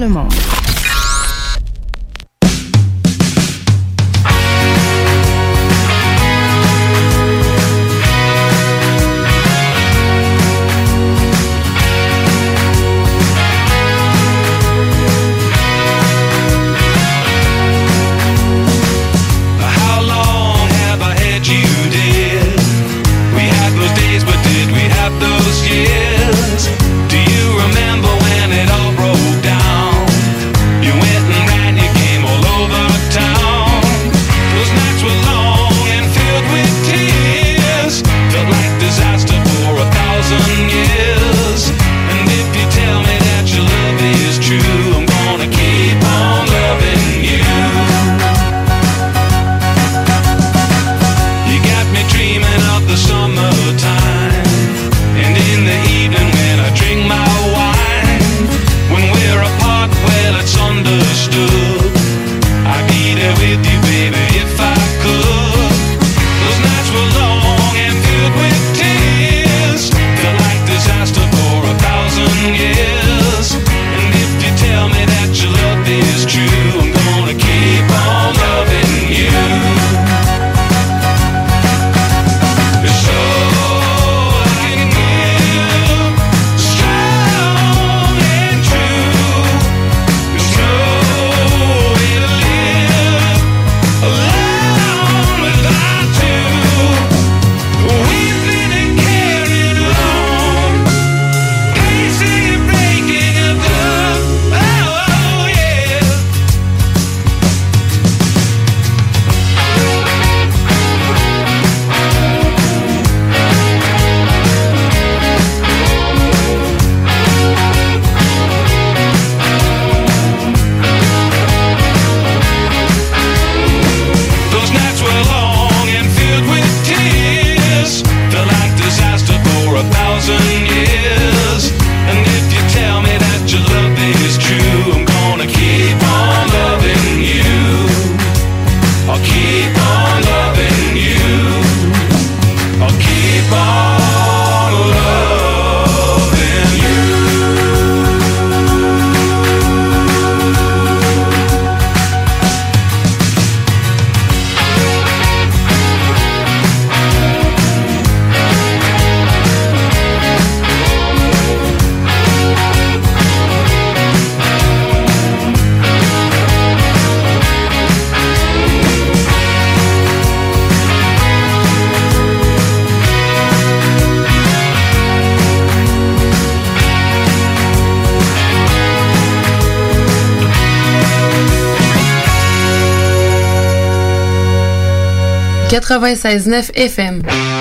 Le monde. 96.9 FM.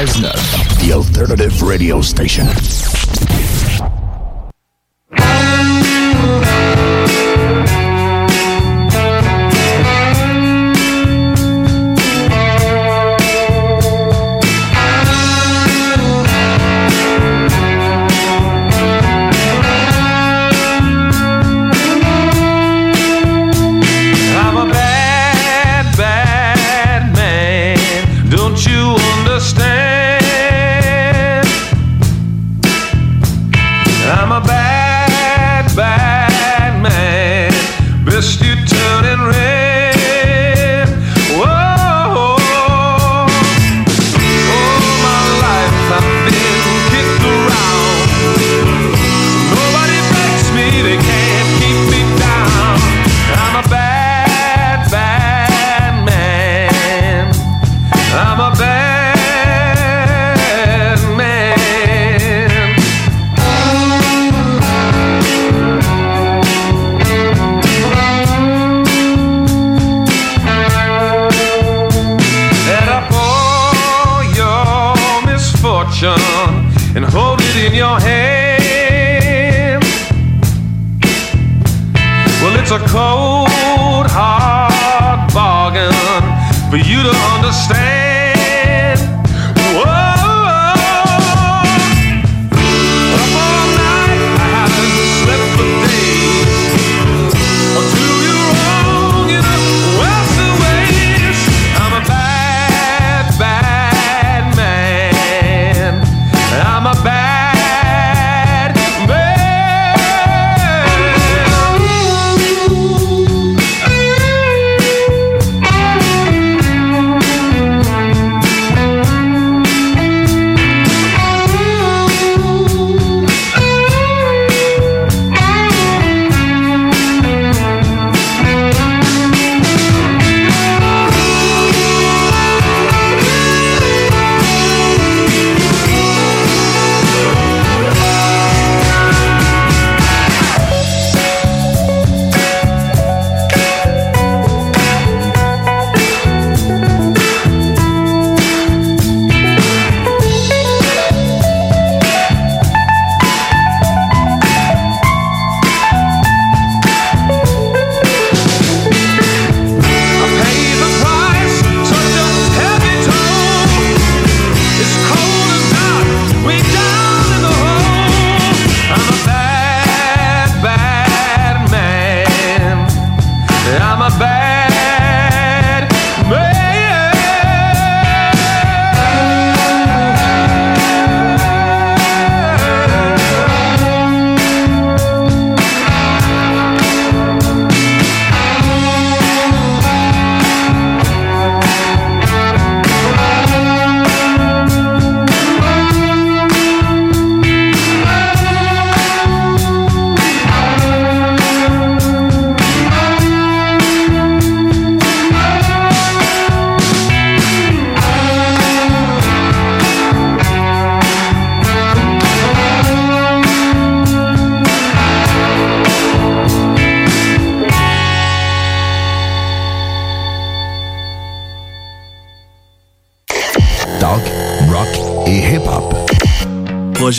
The alternative radio station.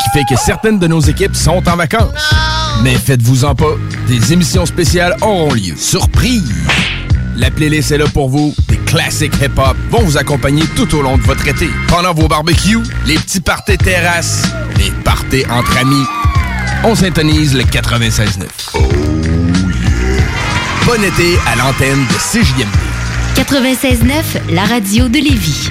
Ce qui fait que certaines de nos équipes sont en vacances. Mais faites-vous-en pas, des émissions spéciales auront lieu. Surprise! La playlist est là pour vous. Des classiques hip-hop vont vous accompagner tout au long de votre été. Pendant vos barbecues, les petits parties terrasses, les parties entre amis. On s'intonise le 96.9. Oh Bon été à l'antenne de CJMD. 96.9, la radio de Lévis.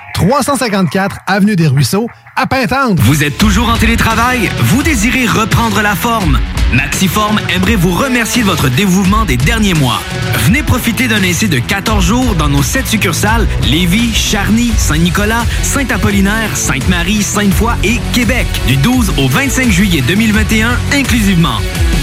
354 Avenue des Ruisseaux, à Pintendre. Vous êtes toujours en télétravail? Vous désirez reprendre la forme? Maxiform aimerait vous remercier de votre dévouement des derniers mois. Venez profiter d'un essai de 14 jours dans nos 7 succursales Lévis, Charny, Saint-Nicolas, Saint-Apollinaire, Sainte-Marie, Sainte-Foy et Québec du 12 au 25 juillet 2021 inclusivement.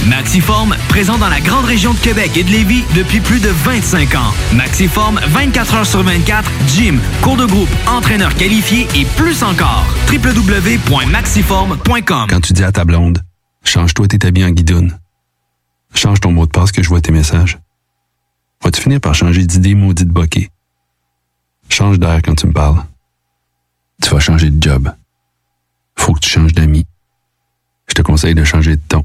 Maxiform, présent dans la grande région de Québec et de Lévis depuis plus de 25 ans. Maxiform, 24 heures sur 24, gym, cours de groupe, entraîneur qualifié et plus encore. www.maxiform.com Quand tu dis à ta blonde, change-toi tes habits en guidoune. Change ton mot de passe que je vois tes messages. Vas-tu finir par changer d'idée maudite bokeh? Change d'air quand tu me parles. Tu vas changer de job. Faut que tu changes d'amis. Je te conseille de changer de ton.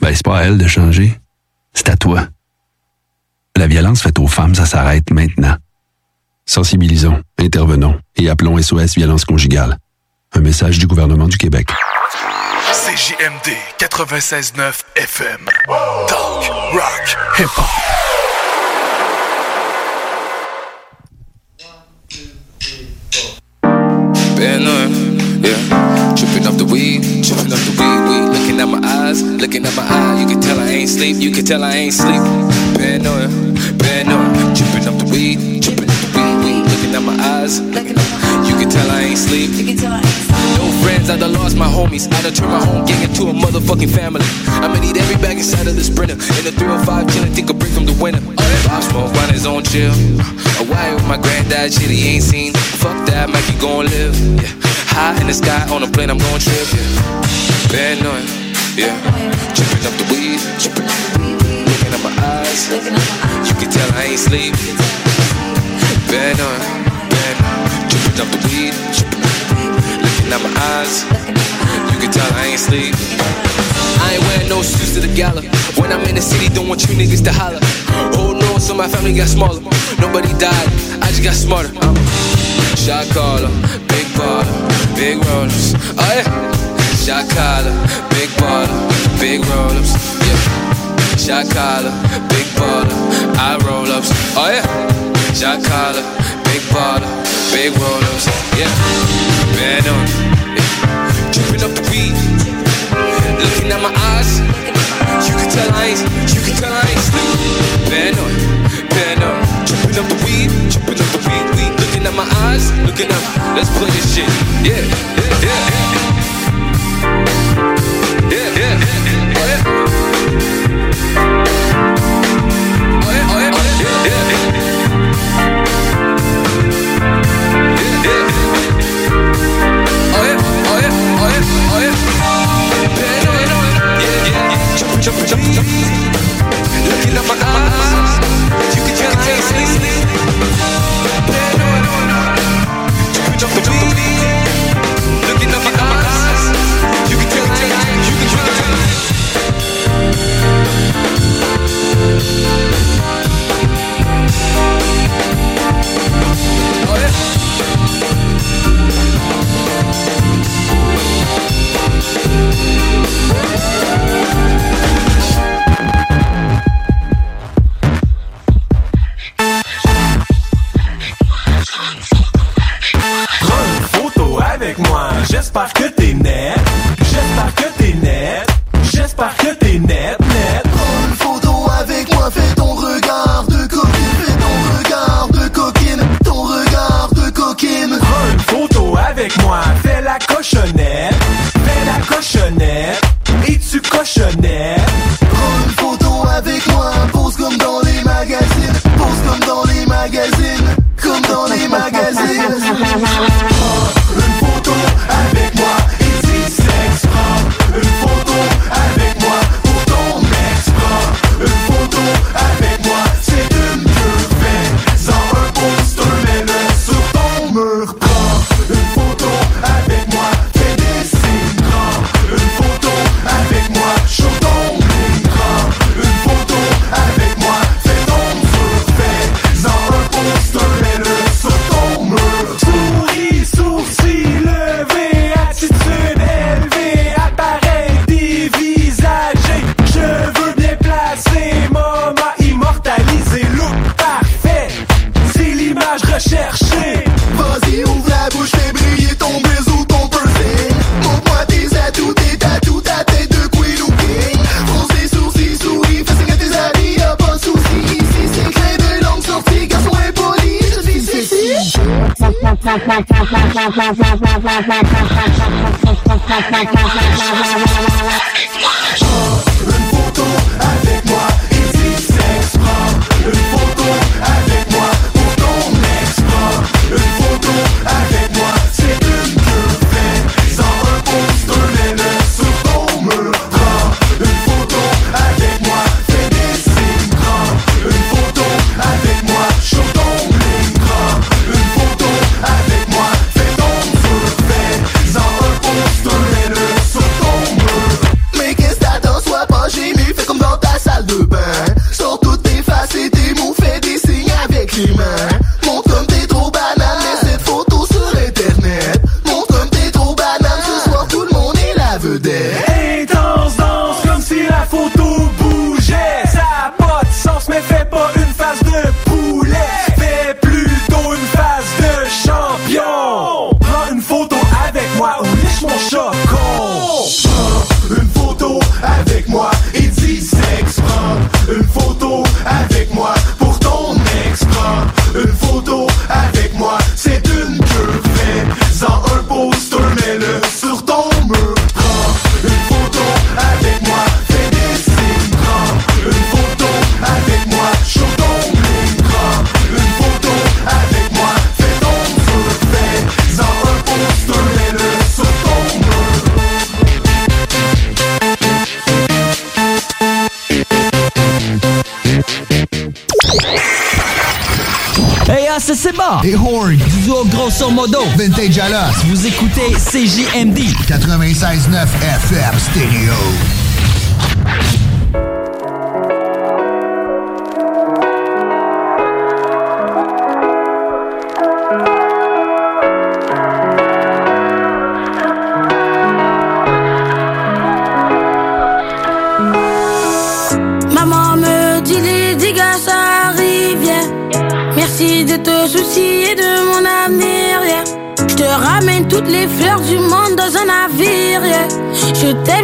Ben, c'est pas à elle de changer. C'est à toi. La violence faite aux femmes, ça s'arrête maintenant. Sensibilisons, intervenons et appelons SOS Violence Conjugale. Un message du gouvernement du Québec. CJMD 96.9 FM. Talk, rock, hip-hop. Been weed, tripping off the weed, weed. Looking at my eyes, looking at my eyes. You can tell I ain't sleep, you can tell I ain't sleep. Been on. Tripping off the weed, tripping off the weed, weed. Looking at my eyes, you can tell I ain't sleep. No friends, I done lost my homies. I done turned my home gang into a motherfucking family. I'ma need every bag inside of the sprinter. In the 305 chillin', think a break from the winter. Bob smoke on his own chill. A wife with my granddad, shit he ain't seen. Fuck that, Mike, you gon' live. Yeah. High in the sky on a plane, I'm gon' trip. Yeah. Been on, yeah. Tripping up the weed, tripping. Looking at my eyes, you can tell I ain't sleep. Been on, Smoking up the weed. Looking at my eyes. You can tell I ain't sleep. I ain't wearing no shoes to the gala. When I'm in the city, don't want you niggas to holler. Oh no, so my family got smaller. Nobody died, I just got smarter. Shot caller, big baller, big rollers. Oh yeah. Shot caller, big baller, big rollers. Yeah. Shot caller, big baller, I roll ups. Oh yeah. Shot collar, big baller, big rollers, yeah. Man on, yeah. Dripping up the beat, looking at my eyes. You can tell I ain't, you can tell I ain't sleep. Man on, man on. Dripping up the weed, dripping up the weed. Looking at my eyes, looking up. Let's play this shit, yeah, yeah, yeah. yeah. Chop, chop, chop, chop. Look in the back. spot, could they now? CJMD. 96.9 FM Stereo.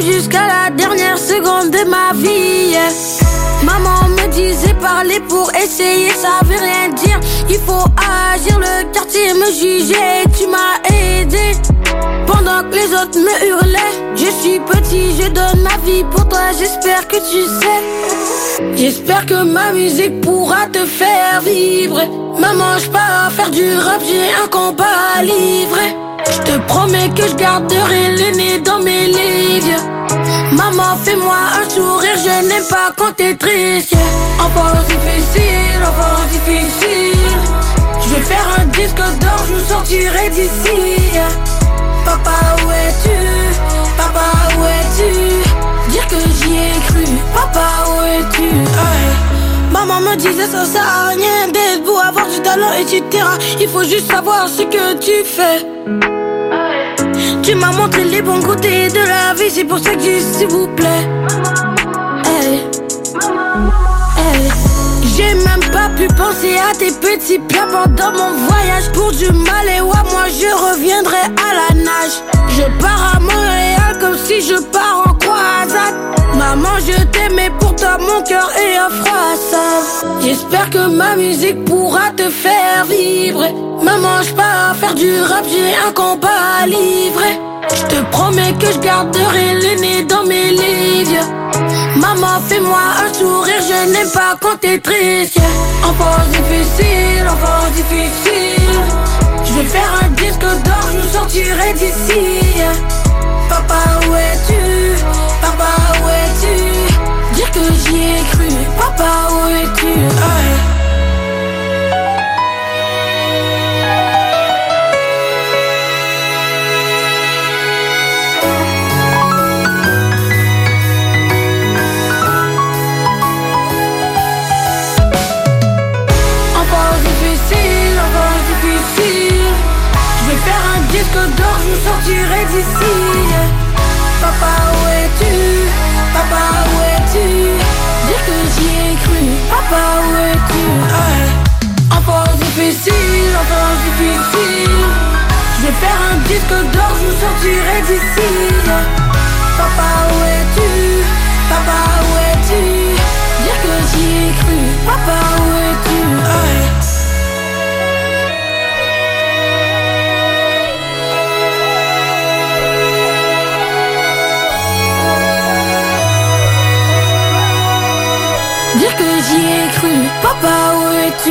Jusqu'à la dernière seconde de ma vie. Maman me disait parler pour essayer, ça veut rien dire. Il faut agir, le quartier me jugeait, tu m'as aidé. Pendant que les autres me hurlaient, je suis petit, je donne ma vie pour toi, j'espère que tu sais. J'espère que ma musique pourra te faire vivre. Maman, je pars faire du rap, j'ai un combat à livrer. Je promets que je garderai le nez dans mes livres. Maman, fais-moi un sourire, je n'aime pas quand t'es triste. yeah. Enfance difficile, enfance difficile. Je vais faire un disque d'or, je vous sortirai d'ici. Papa, où es-tu? Papa, où es-tu? Dire que j'y ai cru. Papa, où es-tu? Maman me disait ça sert rien d'être beau, avoir du talent, etc. Il faut juste savoir ce que tu fais. Tu m'as montré les bons côtés de la vie, c'est pour ça que j'ai s'il vous plaît. J'ai même pas pu penser à tes petits plats pendant mon voyage pour du mal et ouais, moi je reviendrai à la nage. Je pars à Montréal comme si je pars en croisade. Maman, je t'aimais pourtant mon cœur est un froissard. J'espère que ma musique pourra te faire vibrer. Maman, je pars faire du rap, j'ai un combat à livrer. Je te promets que je garderai le nez dans mes livres. Maman, fais-moi un sourire, je n'aime pas quand t'es triste. yeah. Enfance difficile, enfance difficile. Je vais faire un disque d'or, je sortirai d'ici. Papa, où es-tu? Papa, j'y ai cru. Papa, où es-tu? Hey. Je vais faire un disque d'or, je nous sortirai d'ici. Papa, où es-tu? Papa, où es-tu? Dire que j'y ai cru. Papa,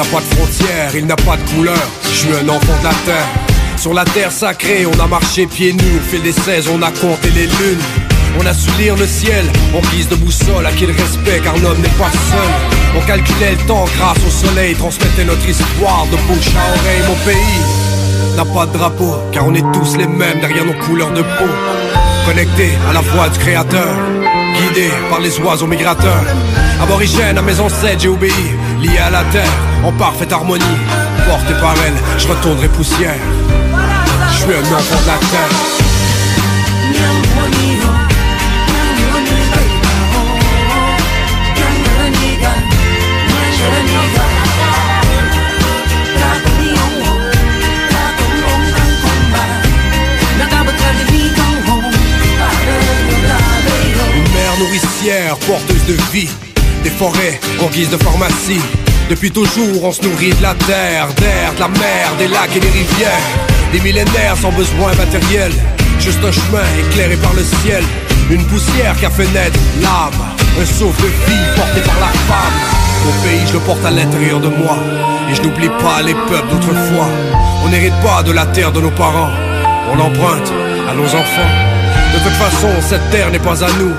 N'a pas de frontières, il n'a pas de couleur. Je suis un enfant de la terre. Sur la terre sacrée, on a marché pieds nus. Au fil des 16, on a compté les lunes. On a su le ciel en guise de boussole, à qui le respect, car l'homme n'est pas seul. On calculait le temps grâce au soleil, transmettait notre histoire de bouche à oreille. Mon pays n'a pas de drapeau, car on est tous les mêmes derrière nos couleurs de peau. Connectés à la voix du créateur, guidés par les oiseaux migrateurs. Aborigène à mes ancêtres, j'ai obéi, lié à la terre, en parfaite harmonie. Porté par elle, je retournerai poussière. Je suis un enfant de la terre. Des forêts en guise de pharmacie. Depuis toujours, on se nourrit de la terre, d'air, de la mer, des lacs et des rivières. Des millénaires sans besoin matériel. Juste un chemin éclairé par le ciel. Une poussière qui a fait naître l'âme. Un souffle de vie porté par la femme. Mon pays, je le porte à l'intérieur de moi. Et je n'oublie pas les peuples d'autrefois. On n'hérite pas de la terre de nos parents. On l'emprunte à nos enfants. De toute façon, cette terre n'est pas à nous.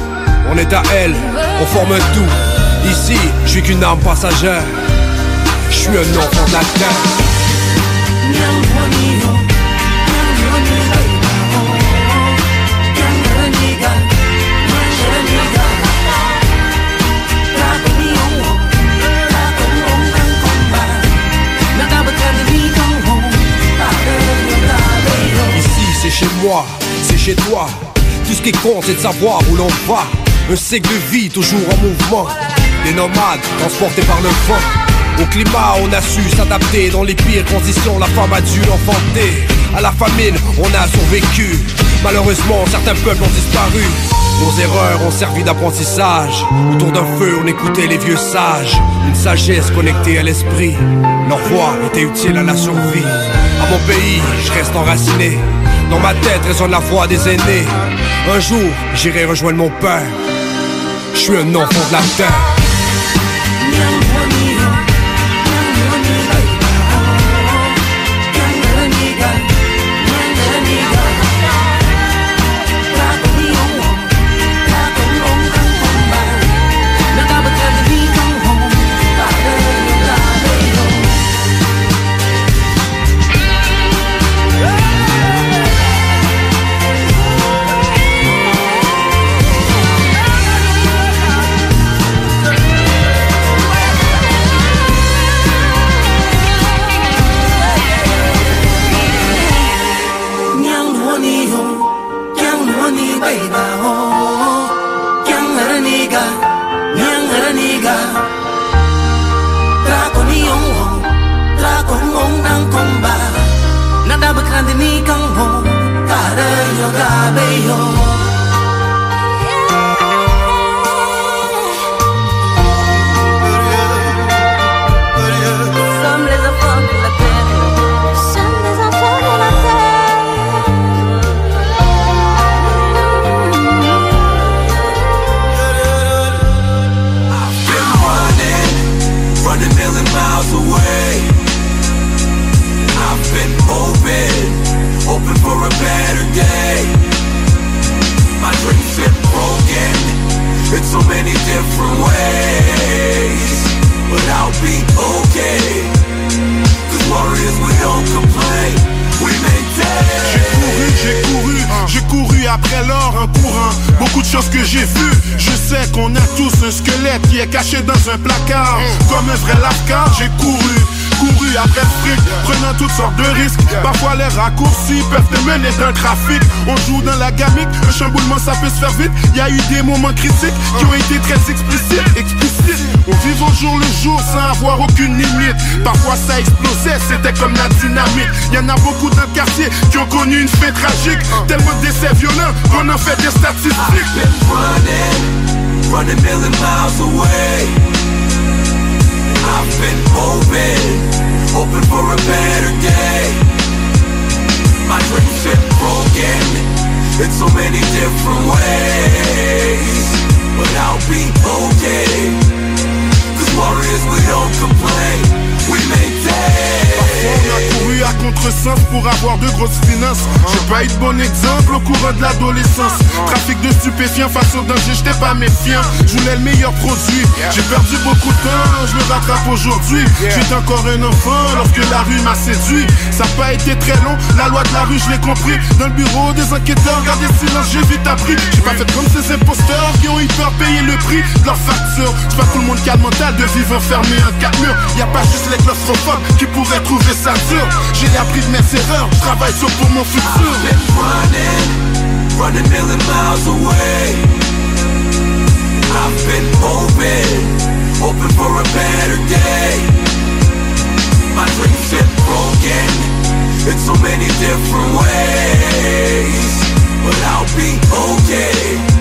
On est à elle, on forme un tout. Ici, je suis qu'une âme passagère. Je suis un enfant de terre. Ici, c'est chez moi, c'est chez toi. Tout ce qui compte, c'est de savoir où l'on va. Un cycle de vie toujours en mouvement. Des nomades transportés par le vent. Au climat, on a su s'adapter dans les pires conditions. La femme a dû enfanter. À la famine, on a survécu. Malheureusement, certains peuples ont disparu. Nos erreurs ont servi d'apprentissage. Autour d'un feu, on écoutait les vieux sages. Une sagesse connectée à l'esprit. Leur voix était utile à la survie. À mon pays, je reste enraciné. Dans ma tête résonne la voix des aînés. Un jour, j'irai rejoindre mon père. Je suis un enfant de la terre. Parfois les raccourcis peuvent te mener le trafic. On joue dans la gamique, le chamboulement ça peut se faire vite. Y a eu des moments critiques qui ont été très explicites. explicites. On vit au jour le jour sans avoir aucune limite. Parfois ça explosait, c'était comme la dynamite. Y en a beaucoup dans le quartier qui ont connu une fin tragique. Tellement de décès violents qu'on en fait des statistiques. running, miles away. I've been hoping for a better day. My dreams been broken in so many different ways, but I'll be okay. Cause warriors, we don't complain, we maintain. Parfois on a couru à contresens pour avoir de grosses finances. J'ai pas eu de bon exemple au courant de l'adolescence. Trafic de stupéfiants face au danger, j'étais pas méfiant. Je voulais le meilleur produit. J'ai perdu beaucoup de temps, je le rattrape aujourd'hui. J'étais encore un enfant lorsque la rue m'a séduit. Ça a pas été très long, la loi de la rue je l'ai compris. Dans le bureau des enquêteurs, gardez silence, j'ai vite appris. J'ai pas fait comme ces imposteurs qui ont eu peur payer le prix de leur facture. C'est pas tout le monde qui a le mental de vivre enfermé en quatre murs Y a pas juste les claustrophobes qui pourraient trouver ça dur J'ai appris de mes erreurs, travaille sur pour mon futur running, running million miles away. I've been hoping, hoping for a better day. My dreams been broken in so many different ways, but I'll be okay.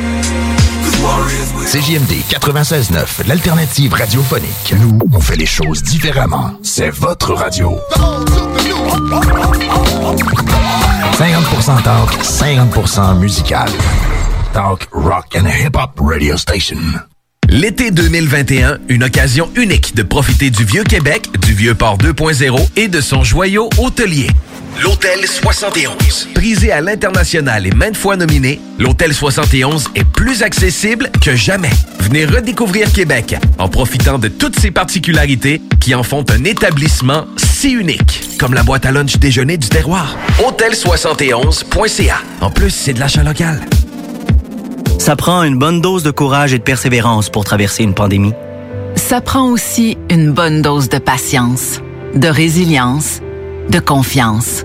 CJMD 96.9, l'alternative radiophonique. Nous, on fait les choses différemment. C'est votre radio. 50% talk, 50% musical. Talk, rock and hip-hop radio station. L'été 2021, une occasion unique de profiter du Vieux Québec, du Vieux Port 2.0 et de son joyau hôtelier. L'Hôtel 71. Prisé à l'international et maintes fois nominé, l'Hôtel 71 est plus accessible que jamais. Venez redécouvrir Québec en profitant de toutes ses particularités qui en font un établissement si unique, comme la boîte à lunch déjeuner du terroir. Hôtel71.ca. En plus, c'est de l'achat local. Ça prend une bonne dose de courage et de persévérance pour traverser une pandémie. Ça prend aussi une bonne dose de patience, de résilience, de confiance,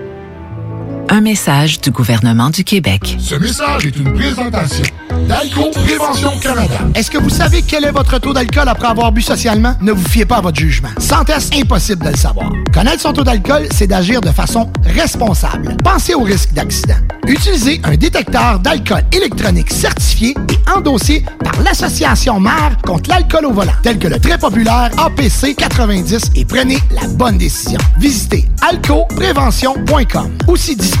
Un message du gouvernement du Québec. Ce message est une présentation d'Alco Prévention Canada. Est-ce que vous savez quel est votre taux d'alcool après avoir bu socialement? Ne vous fiez pas à votre jugement. Sans test, impossible de le savoir. Connaître son taux d'alcool, c'est d'agir de façon responsable. Pensez au risque d'accident. Utilisez un détecteur d'alcool électronique certifié et endossé par l'Association mère contre l'alcool au volant, tel que le très populaire APC 90 et prenez la bonne décision. Visitez alcoprévention.com. Aussi disponible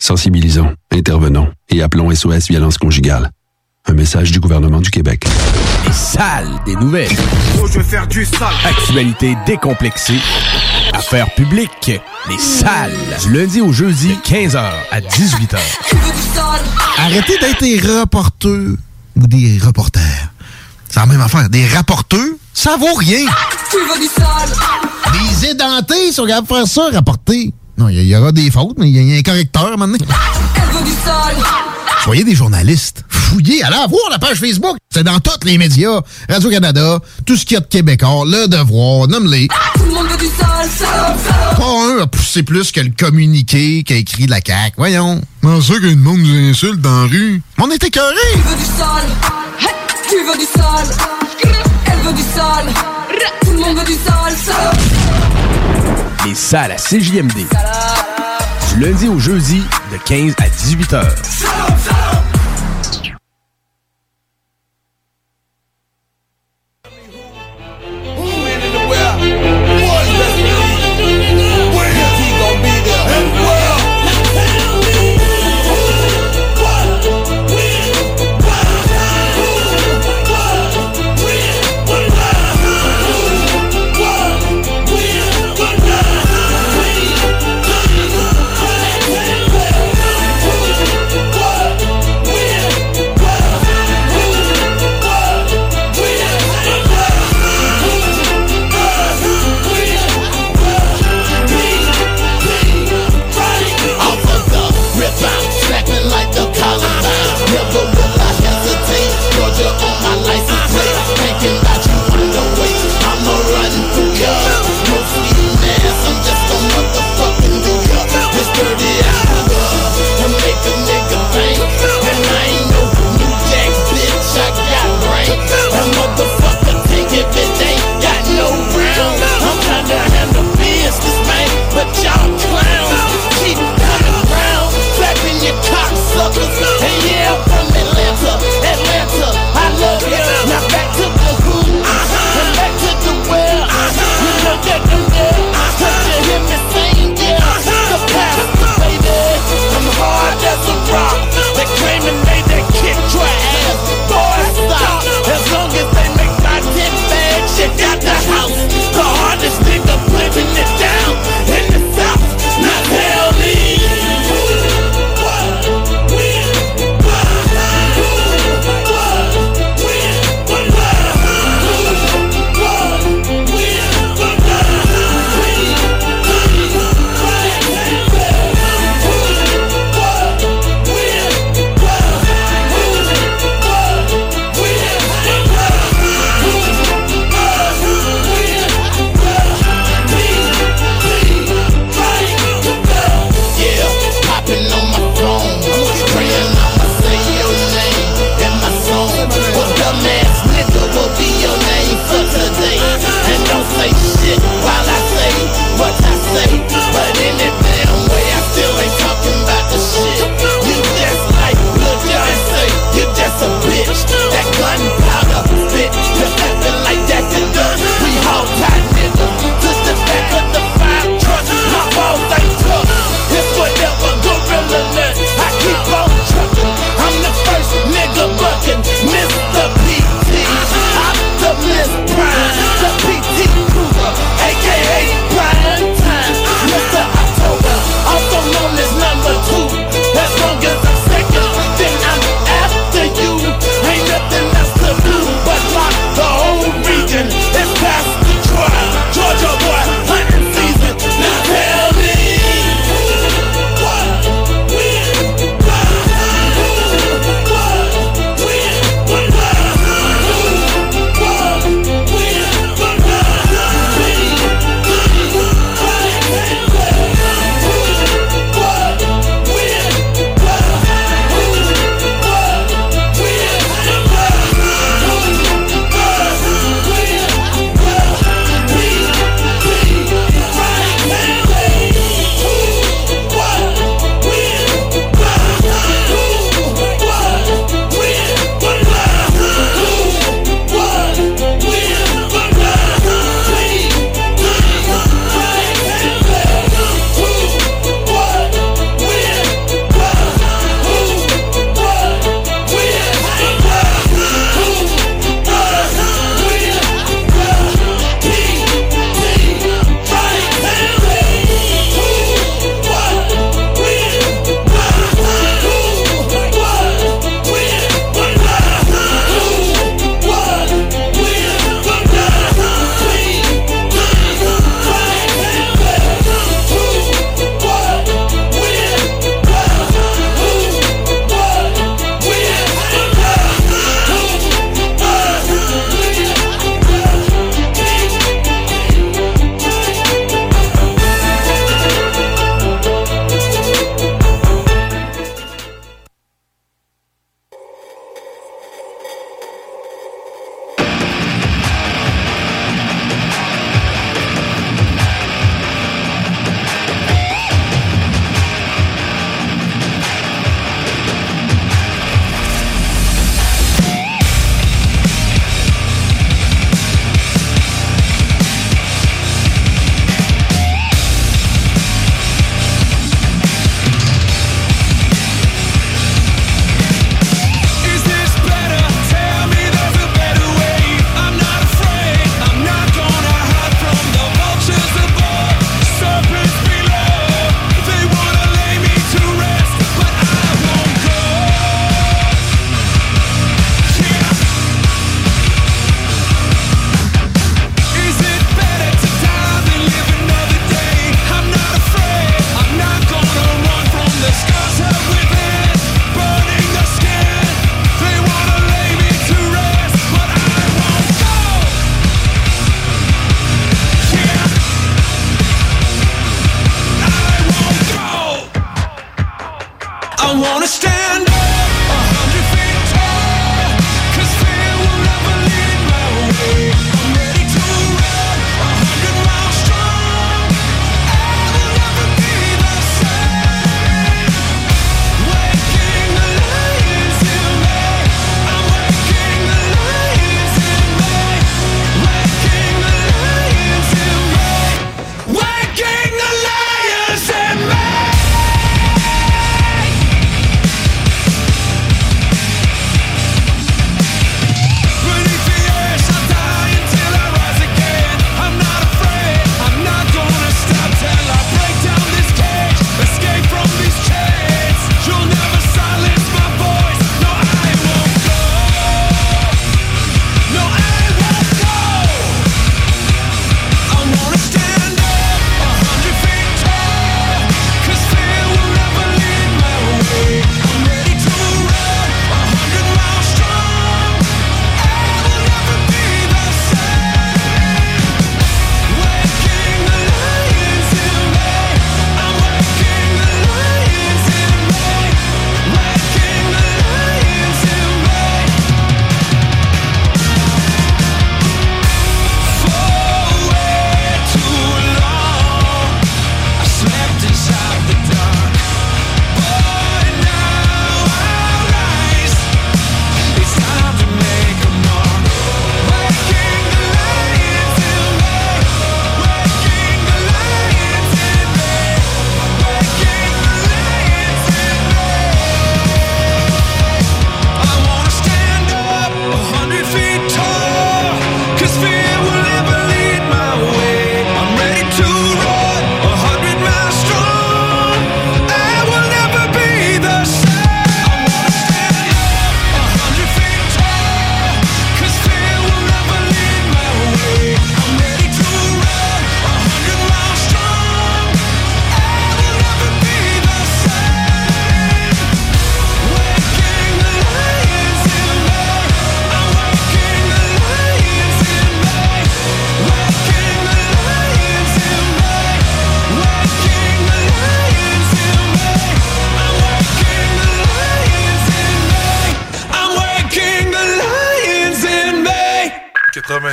Sensibilisons, intervenons et appelons SOS Violence Conjugale. Un message du gouvernement du Québec. Les salles des nouvelles. Oh, je vais faire du sale. Actualité décomplexée. Affaires publiques. Les salles. Du lundi au jeudi, 15h à 18h. Arrêtez d'être des reporters ou des reporters. C'est la même affaire. Des rapporteurs, ça vaut rien. Tu veux du sale Des édentés, si on regarde faire ça, rapporter. Non, il y, y aura des fautes, mais il y, a un correcteur maintenant. Elle veut du sale Soyez des journalistes. Fouillez, allez voir la page Facebook. C'est dans tous les médias. Radio-Canada, tout ce qu'il y a de québécois, Le Devoir, nomme-les. Tout le monde veut du sale, sale, sale Pas un a poussé plus que le communiqué qu'a écrit de la CAQ. Voyons. Non, ça qu'une monde nous insulte dans la rue? On est écœurés. Tu veux du sale Tu veux du sale Elle veut du sale Tout le monde veut du sale, sale Les salles à CJMD. Du lundi au jeudi, de 15 à 18h. Woo!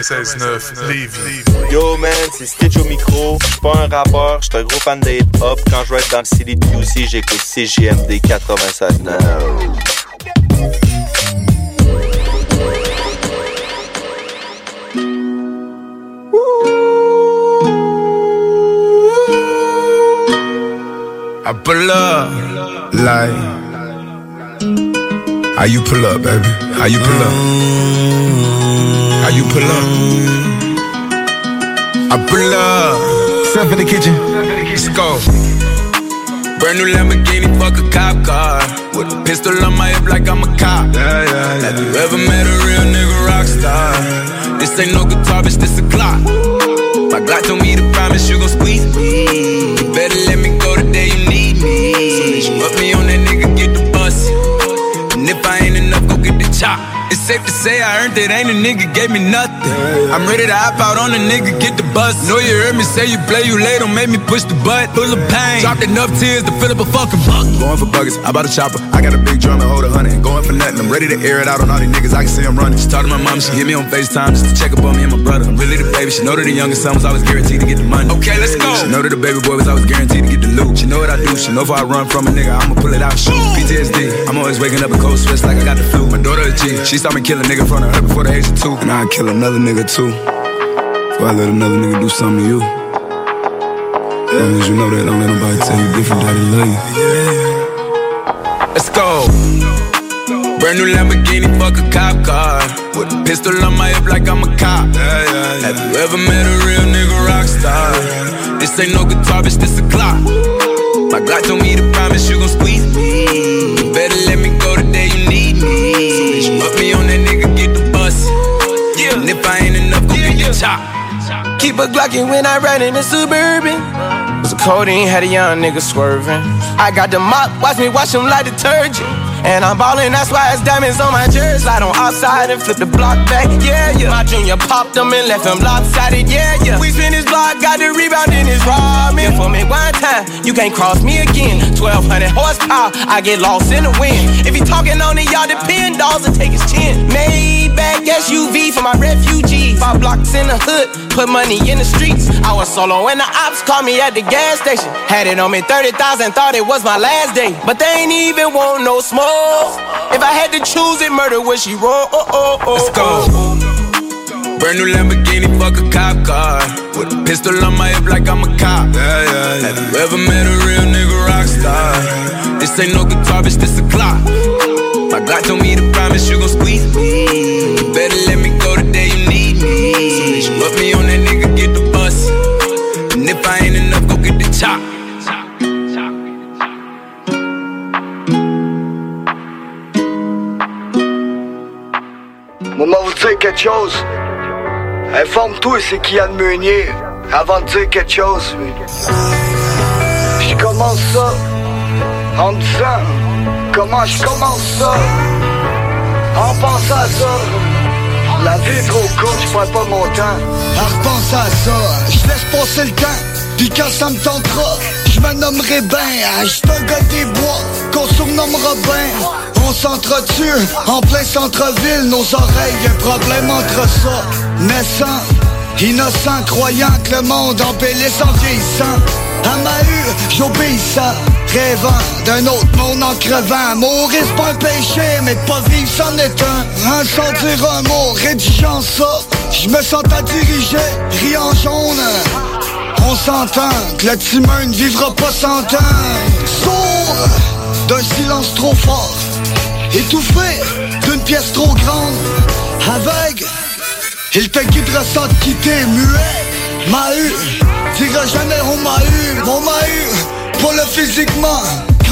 96.9 Lévis. Yo man, c'est Stitch au micro. Je suis pas un rappeur, je suis un gros fan de hip-hop. Quand je vais être dans le city de QC, j'écoute CGMD 96.9. I pull up like how you pull up, baby? How you pull up? You pull up? I pull up. Step in the kitchen. Let's go. Brand new Lamborghini, fuck a cop car. With a pistol on my hip like I'm a cop. Yeah, yeah, Have you ever met a real nigga rock star? This ain't no guitar, bitch, this a Glock. My Glock told me to promise you gon' squeeze me. Safe to say I earned it, ain't a nigga gave me nothing. I'm ready to hop out on a nigga, get the bus. Know you heard me say you play, you late, don't make me push the butt. Full of pain, dropped enough tears to fill up a fucking bucket. Going for buggers, I bought a chopper. I got a big drum and hold a hundred. Going for nothing, I'm ready to air it out on all these niggas. I can see I'm running. She talked to my mom, she hit me on FaceTime just to check up on me and my brother. I'm really the baby. She know that the youngest son was always guaranteed to get the money. Okay, let's go. She know that the baby boy was always guaranteed to get the loot. She know what I do. She know if I run from a nigga, I'ma pull it out. Shoot. PTSD. I'm always waking up in cold sweats like I got the flu. My daughter a G. She saw me kill a nigga in front of her before the age of two. And I'd kill another nigga too. Before I let another nigga do something to you. As long as you know that, don't let nobody tell you different they love you. Let's go. Brand new Lamborghini, fuck a cop car. With a pistol on my hip like I'm a cop. Have you ever met a real nigga rock star? This ain't no guitar, bitch, this a Glock. My Glock told me to promise you gon' squeeze me. Better let me go the day you need me. So bitch, put me on that nigga, the chop. Keep a Glockin' when I ride in the Suburban. Was a codeine, had a young nigga swerving. I got the mop, watch me wash him like detergent. And I'm ballin', that's why it's diamonds on my jersey. Slide on outside and flip the block back, yeah, yeah. My junior popped him and left him lopsided, yeah, yeah. We spin his block, got the rebound in his ramen. for me one time, you can't cross me again. 1200 horsepower, I get lost in the wind. If he talking on it, y'all depend, dolls and take his chin. Maybach SUV for my refugee. Five blocks in the hood, put money in the streets. I was solo when the ops called me at the gas station. Had it on me 30,000, thought it was my last day. But they ain't even want no smoke. If I had to choose it, murder would she roll? Oh, oh, oh, Let's go. Oh. Brand new Lamborghini, fuck a cop car. With a pistol on my hip like I'm a cop. Yeah, yeah, yeah. Have you ever met a real nigga rock star? This ain't no guitar, bitch, this a clock. My God told me to promise you gon' squeeze me. Better let me Moi, vous dire quelque chose. Informe-toi, c'est qui Yann Meunier, avant de dire quelque chose. Je commence ça en disant comment je commence ça. En pensant à ça. La vie est trop courte, je prends pas mon temps. En repensant à ça, je laisse passer le temps. Puis quand ça me tentera, je me nommerai ben. Je suis un gars des bois, qu'on surnommera ben. On s'entretue en plein centre-ville, nos oreilles, un problème entre ça. Naissant, innocent, croyant que le monde embellisse en vieillissant. À ma hue, j'obéissant, rêvant d'un autre monde en crevant. Mourir c'est pas un péché, mais pas vivre c'en est un. Un sans dire un mot, rédigeant ça, je me sens à diriger, riant jaune. On s'entend que le timon ne vivra pas sans temps. Sourd d'un silence trop fort, étouffé d'une pièce trop grande, aveugle. Il te guidera sans te quitter, muet. Mahut, dira jamais on m'a eu, on m'a eu, pour le physiquement.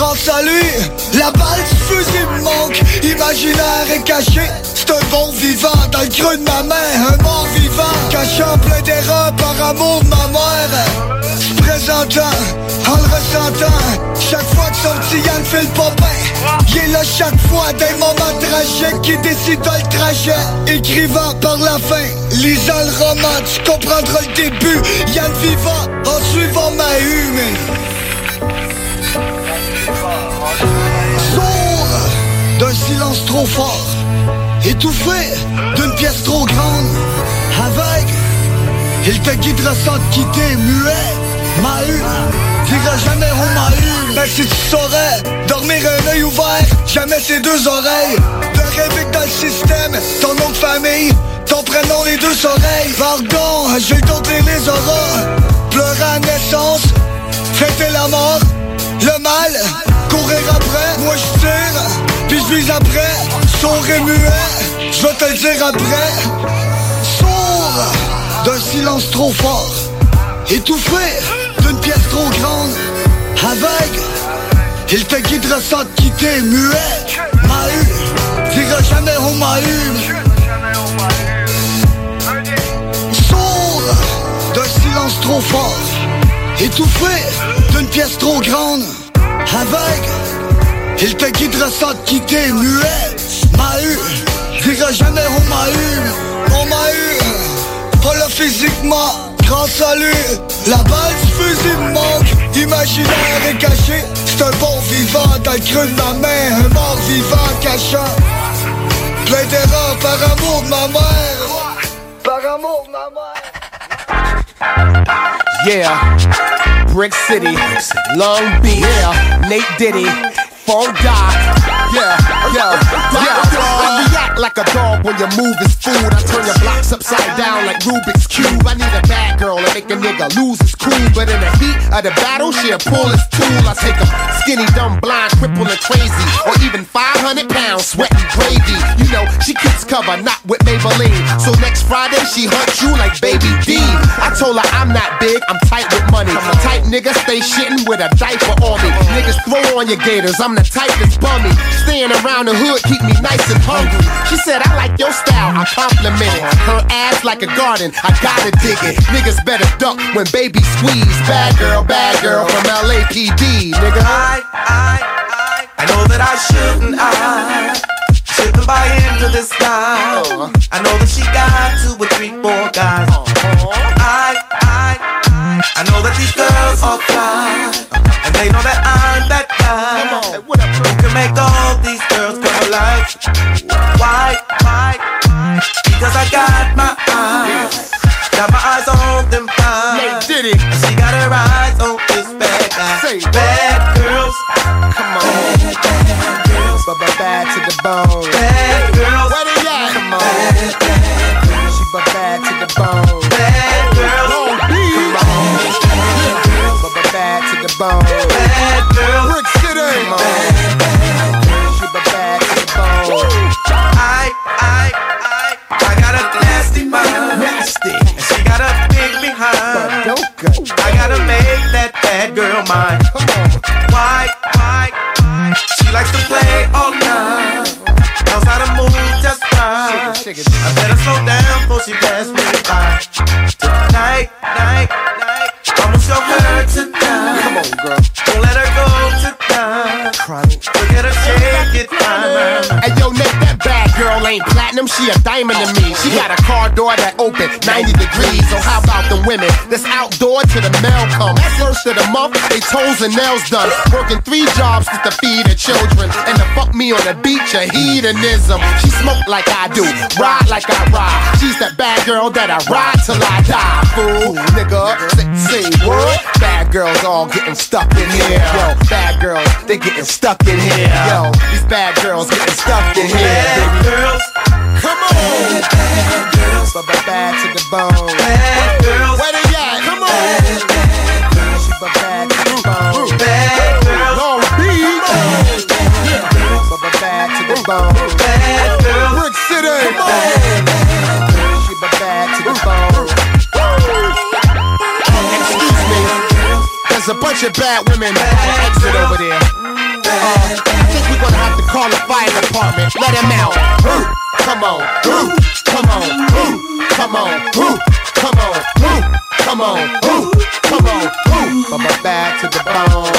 À lui, la balle du fusil me manque, imaginaire et caché. C'est un bon vivant dans le creux de ma main, un mort vivant, cachant plein d'erreurs par amour de ma mère. Se présentant, en le ressentant, chaque fois que son petit Yann fait le popin, il est là chaque fois des moments tragiques qui décident le trajet. Écrivant par la fin, lisant le roman, tu comprendras le début. Yann vivant en suivant ma hume. Sourd d'un silence trop fort, étouffé d'une pièce trop grande, aveugle. Il te guidera sans te quitter, muet, Mahu, dira jamais on m'a eu. Mais si tu saurais, dormir un œil ouvert, jamais ses deux oreilles. De rêver dans le système, ton nom de famille, ton prénom, les deux oreilles. Pardon, j'ai tenté les auras, pleurer à naissance, fêter la mort, le mal, courir après, moi je tire, puis je vise après, sourd et muet, je vais te le dire après. Sourd d'un silence trop fort, étouffé d'une pièce trop grande, aveugle. Il te guidera sans te quitter, muet, Mahu, dira jamais on m'a eu. Sourd d'un silence trop fort, étouffé d'une pièce trop grande, aveugle. Il te guidera sans te quitter, muet, Mahu, dira jamais on m'a eu, on m'a eu, pas le physiquement. Grâce à lui, la balle du fusil manque. Imaginaire et caché C'est un bon vivant. Dans le creux de ma main Un mort vivant cachant. Plein d'erreurs par amour de ma mère. Par amour de ma mère. Yeah, Brick City, Long Beach, yeah. Nate Diddy, Funk Doc, yeah, yeah, yeah. And react like a dog when your move is food. I turn your blocks upside down like Rubik's Cube. I need a bad girl to make a nigga lose his cool. But in the heat of the battle, she'll pull his tool. I take him skinny, dumb, blind, crippled, and crazy. Or even 500 pounds, sweating gravy. You know, she keeps cover, not with Maybelline. So next Friday, she hunts you like Baby D. I told her I'm not big, I'm tight with money. Tight nigga stay shitting with a diaper on me. Niggas throw on your gators, I'm the type that's bummy. Staying around the hood keep me nice and hungry. She said, I like your style, I compliment it. Her ass like a garden, I gotta dig it. Niggas better duck when baby squeeze. Bad girl, bad girl from LAPD, nigga. I, I, I, I know that I shouldn't, I shouldn't buy into this guy. I know that she got two or three, four guys. I, I, I, know that these girls are fly. And they know that I'm that guy. Who can make all these girls come alive. Why? Why? Because I got my eyes. Got my eyes on them fine. did it. She got her eyes on this bad guy. Bad girls. Come on. Bad, bad girls. But bad to the bone. Bad girls. Where they at? Come on. Bad, bad girls. She but bad to the bone. Bad girls. Come on. Bad girls. But bad to the bone. Bad girls. Brick City. Come on. Bad, bad girls. She but bad to the bone. I, I, I, I got a nasty mind. Nasty. And she got a big behind. But don't go. I gotta make that bad girl mine. Why? She likes to play all night. Knows how to move just right. I better slow down before she pass me by. Tonight, night, night. I'ma show her tonight. Come on, girl. Don't let her go tonight. Look at her shake it, time. Hey yo, Nick, bad girl ain't platinum, she a diamond to me. She got a car door that open 90 degrees. So how about the women that's outdoor to the mail come? First of the month, they toes and nails done. Working three jobs just to feed her children. And to fuck me on the beach, a hedonism. She smoke like I do, ride like I ride. She's that bad girl that I ride till I die. Fool, nigga, say what? Bad girls all getting stuck in here. Yo, bad girls, they getting stuck in here. Yo, these bad girls getting stuck in here. Bad girls. Come on. Bad, bad to the bone. Bad girls. Where they at? Come on. Bad, girls. Bad to the bone. Bad girls. Long Beach. Bad, girls. Bad, to the bone. Bad girls. Brick City. Bad, girls. Bad to the bone. Excuse me. There's a bunch of bad women exit over there. Have to call the fire department. Let them out. Ooh, Come on. Ooh, Come on. Ooh, Come on. Ooh, Come on. Ooh, Come on. Ooh, Come on. Ooh, From my back to the bone.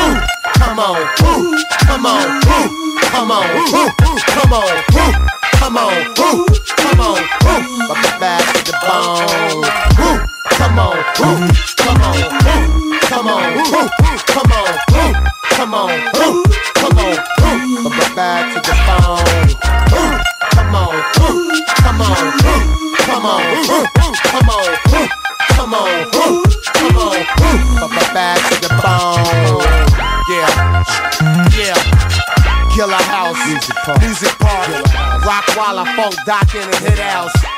Ooh, Come on. Ooh, Come on. Ooh, Come on. Ooh, Come on. Ooh, Come on. Ooh, Come on. Ooh, From my back to the bone. Ooh, Come on. Ooh, Come on. Ooh, Come on. Ooh, Come on. Ooh, Come on. Ooh, Come on. Ooh, From my back to the bone. Ooh, Come on. Ooh, Come on. Ooh, Come on. Ooh, Come on. Ooh, Come on. Ooh, Come on. Ooh, From my back to the bone. Yeah. Yeah. Killer House. Music Park. Music Park. Rock Walla Funk Doc in the Hit House.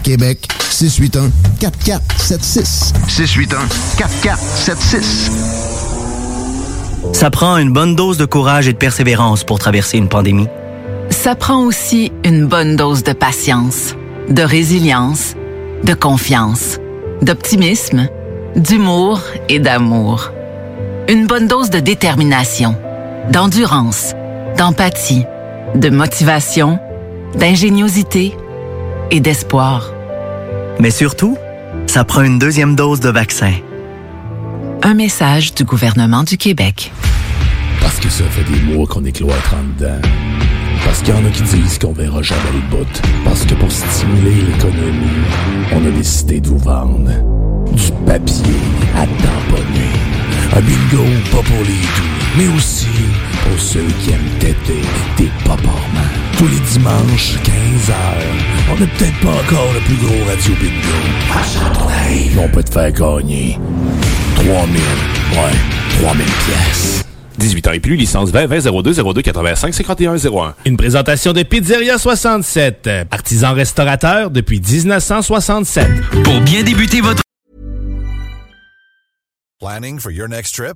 Québec. 681-4476. 681-4476. Ça prend une bonne dose de courage et de persévérance pour traverser une pandémie. Ça prend aussi une bonne dose de patience, de résilience, de confiance, d'optimisme, d'humour et d'amour. Une bonne dose de détermination, d'endurance, d'empathie, de motivation, d'ingéniosité et d'espoir. Mais surtout, ça prend une deuxième dose de vaccin. Un message du gouvernement du Québec. Parce que ça fait des mois qu'on est cloître en dedans. Parce qu'il y en a qui disent qu'on verra jamais le bout. Parce que pour stimuler l'économie, on a décidé de vous vendre du papier à tamponner. Un bingo pas pour les doux, mais aussi pour ceux qui aiment têter des paparmans. Tous les dimanches, 15h, on n'est peut-être pas encore le plus gros radio bingo. Mais on peut te faire gagner 3000, ouais, 3000 pièces. 18 ans et plus, licence 20 20 02 02 85 51 01. Une présentation de Pizzeria 67, artisan restaurateur depuis 1967. Pour bien débuter votre Planning for your next trip?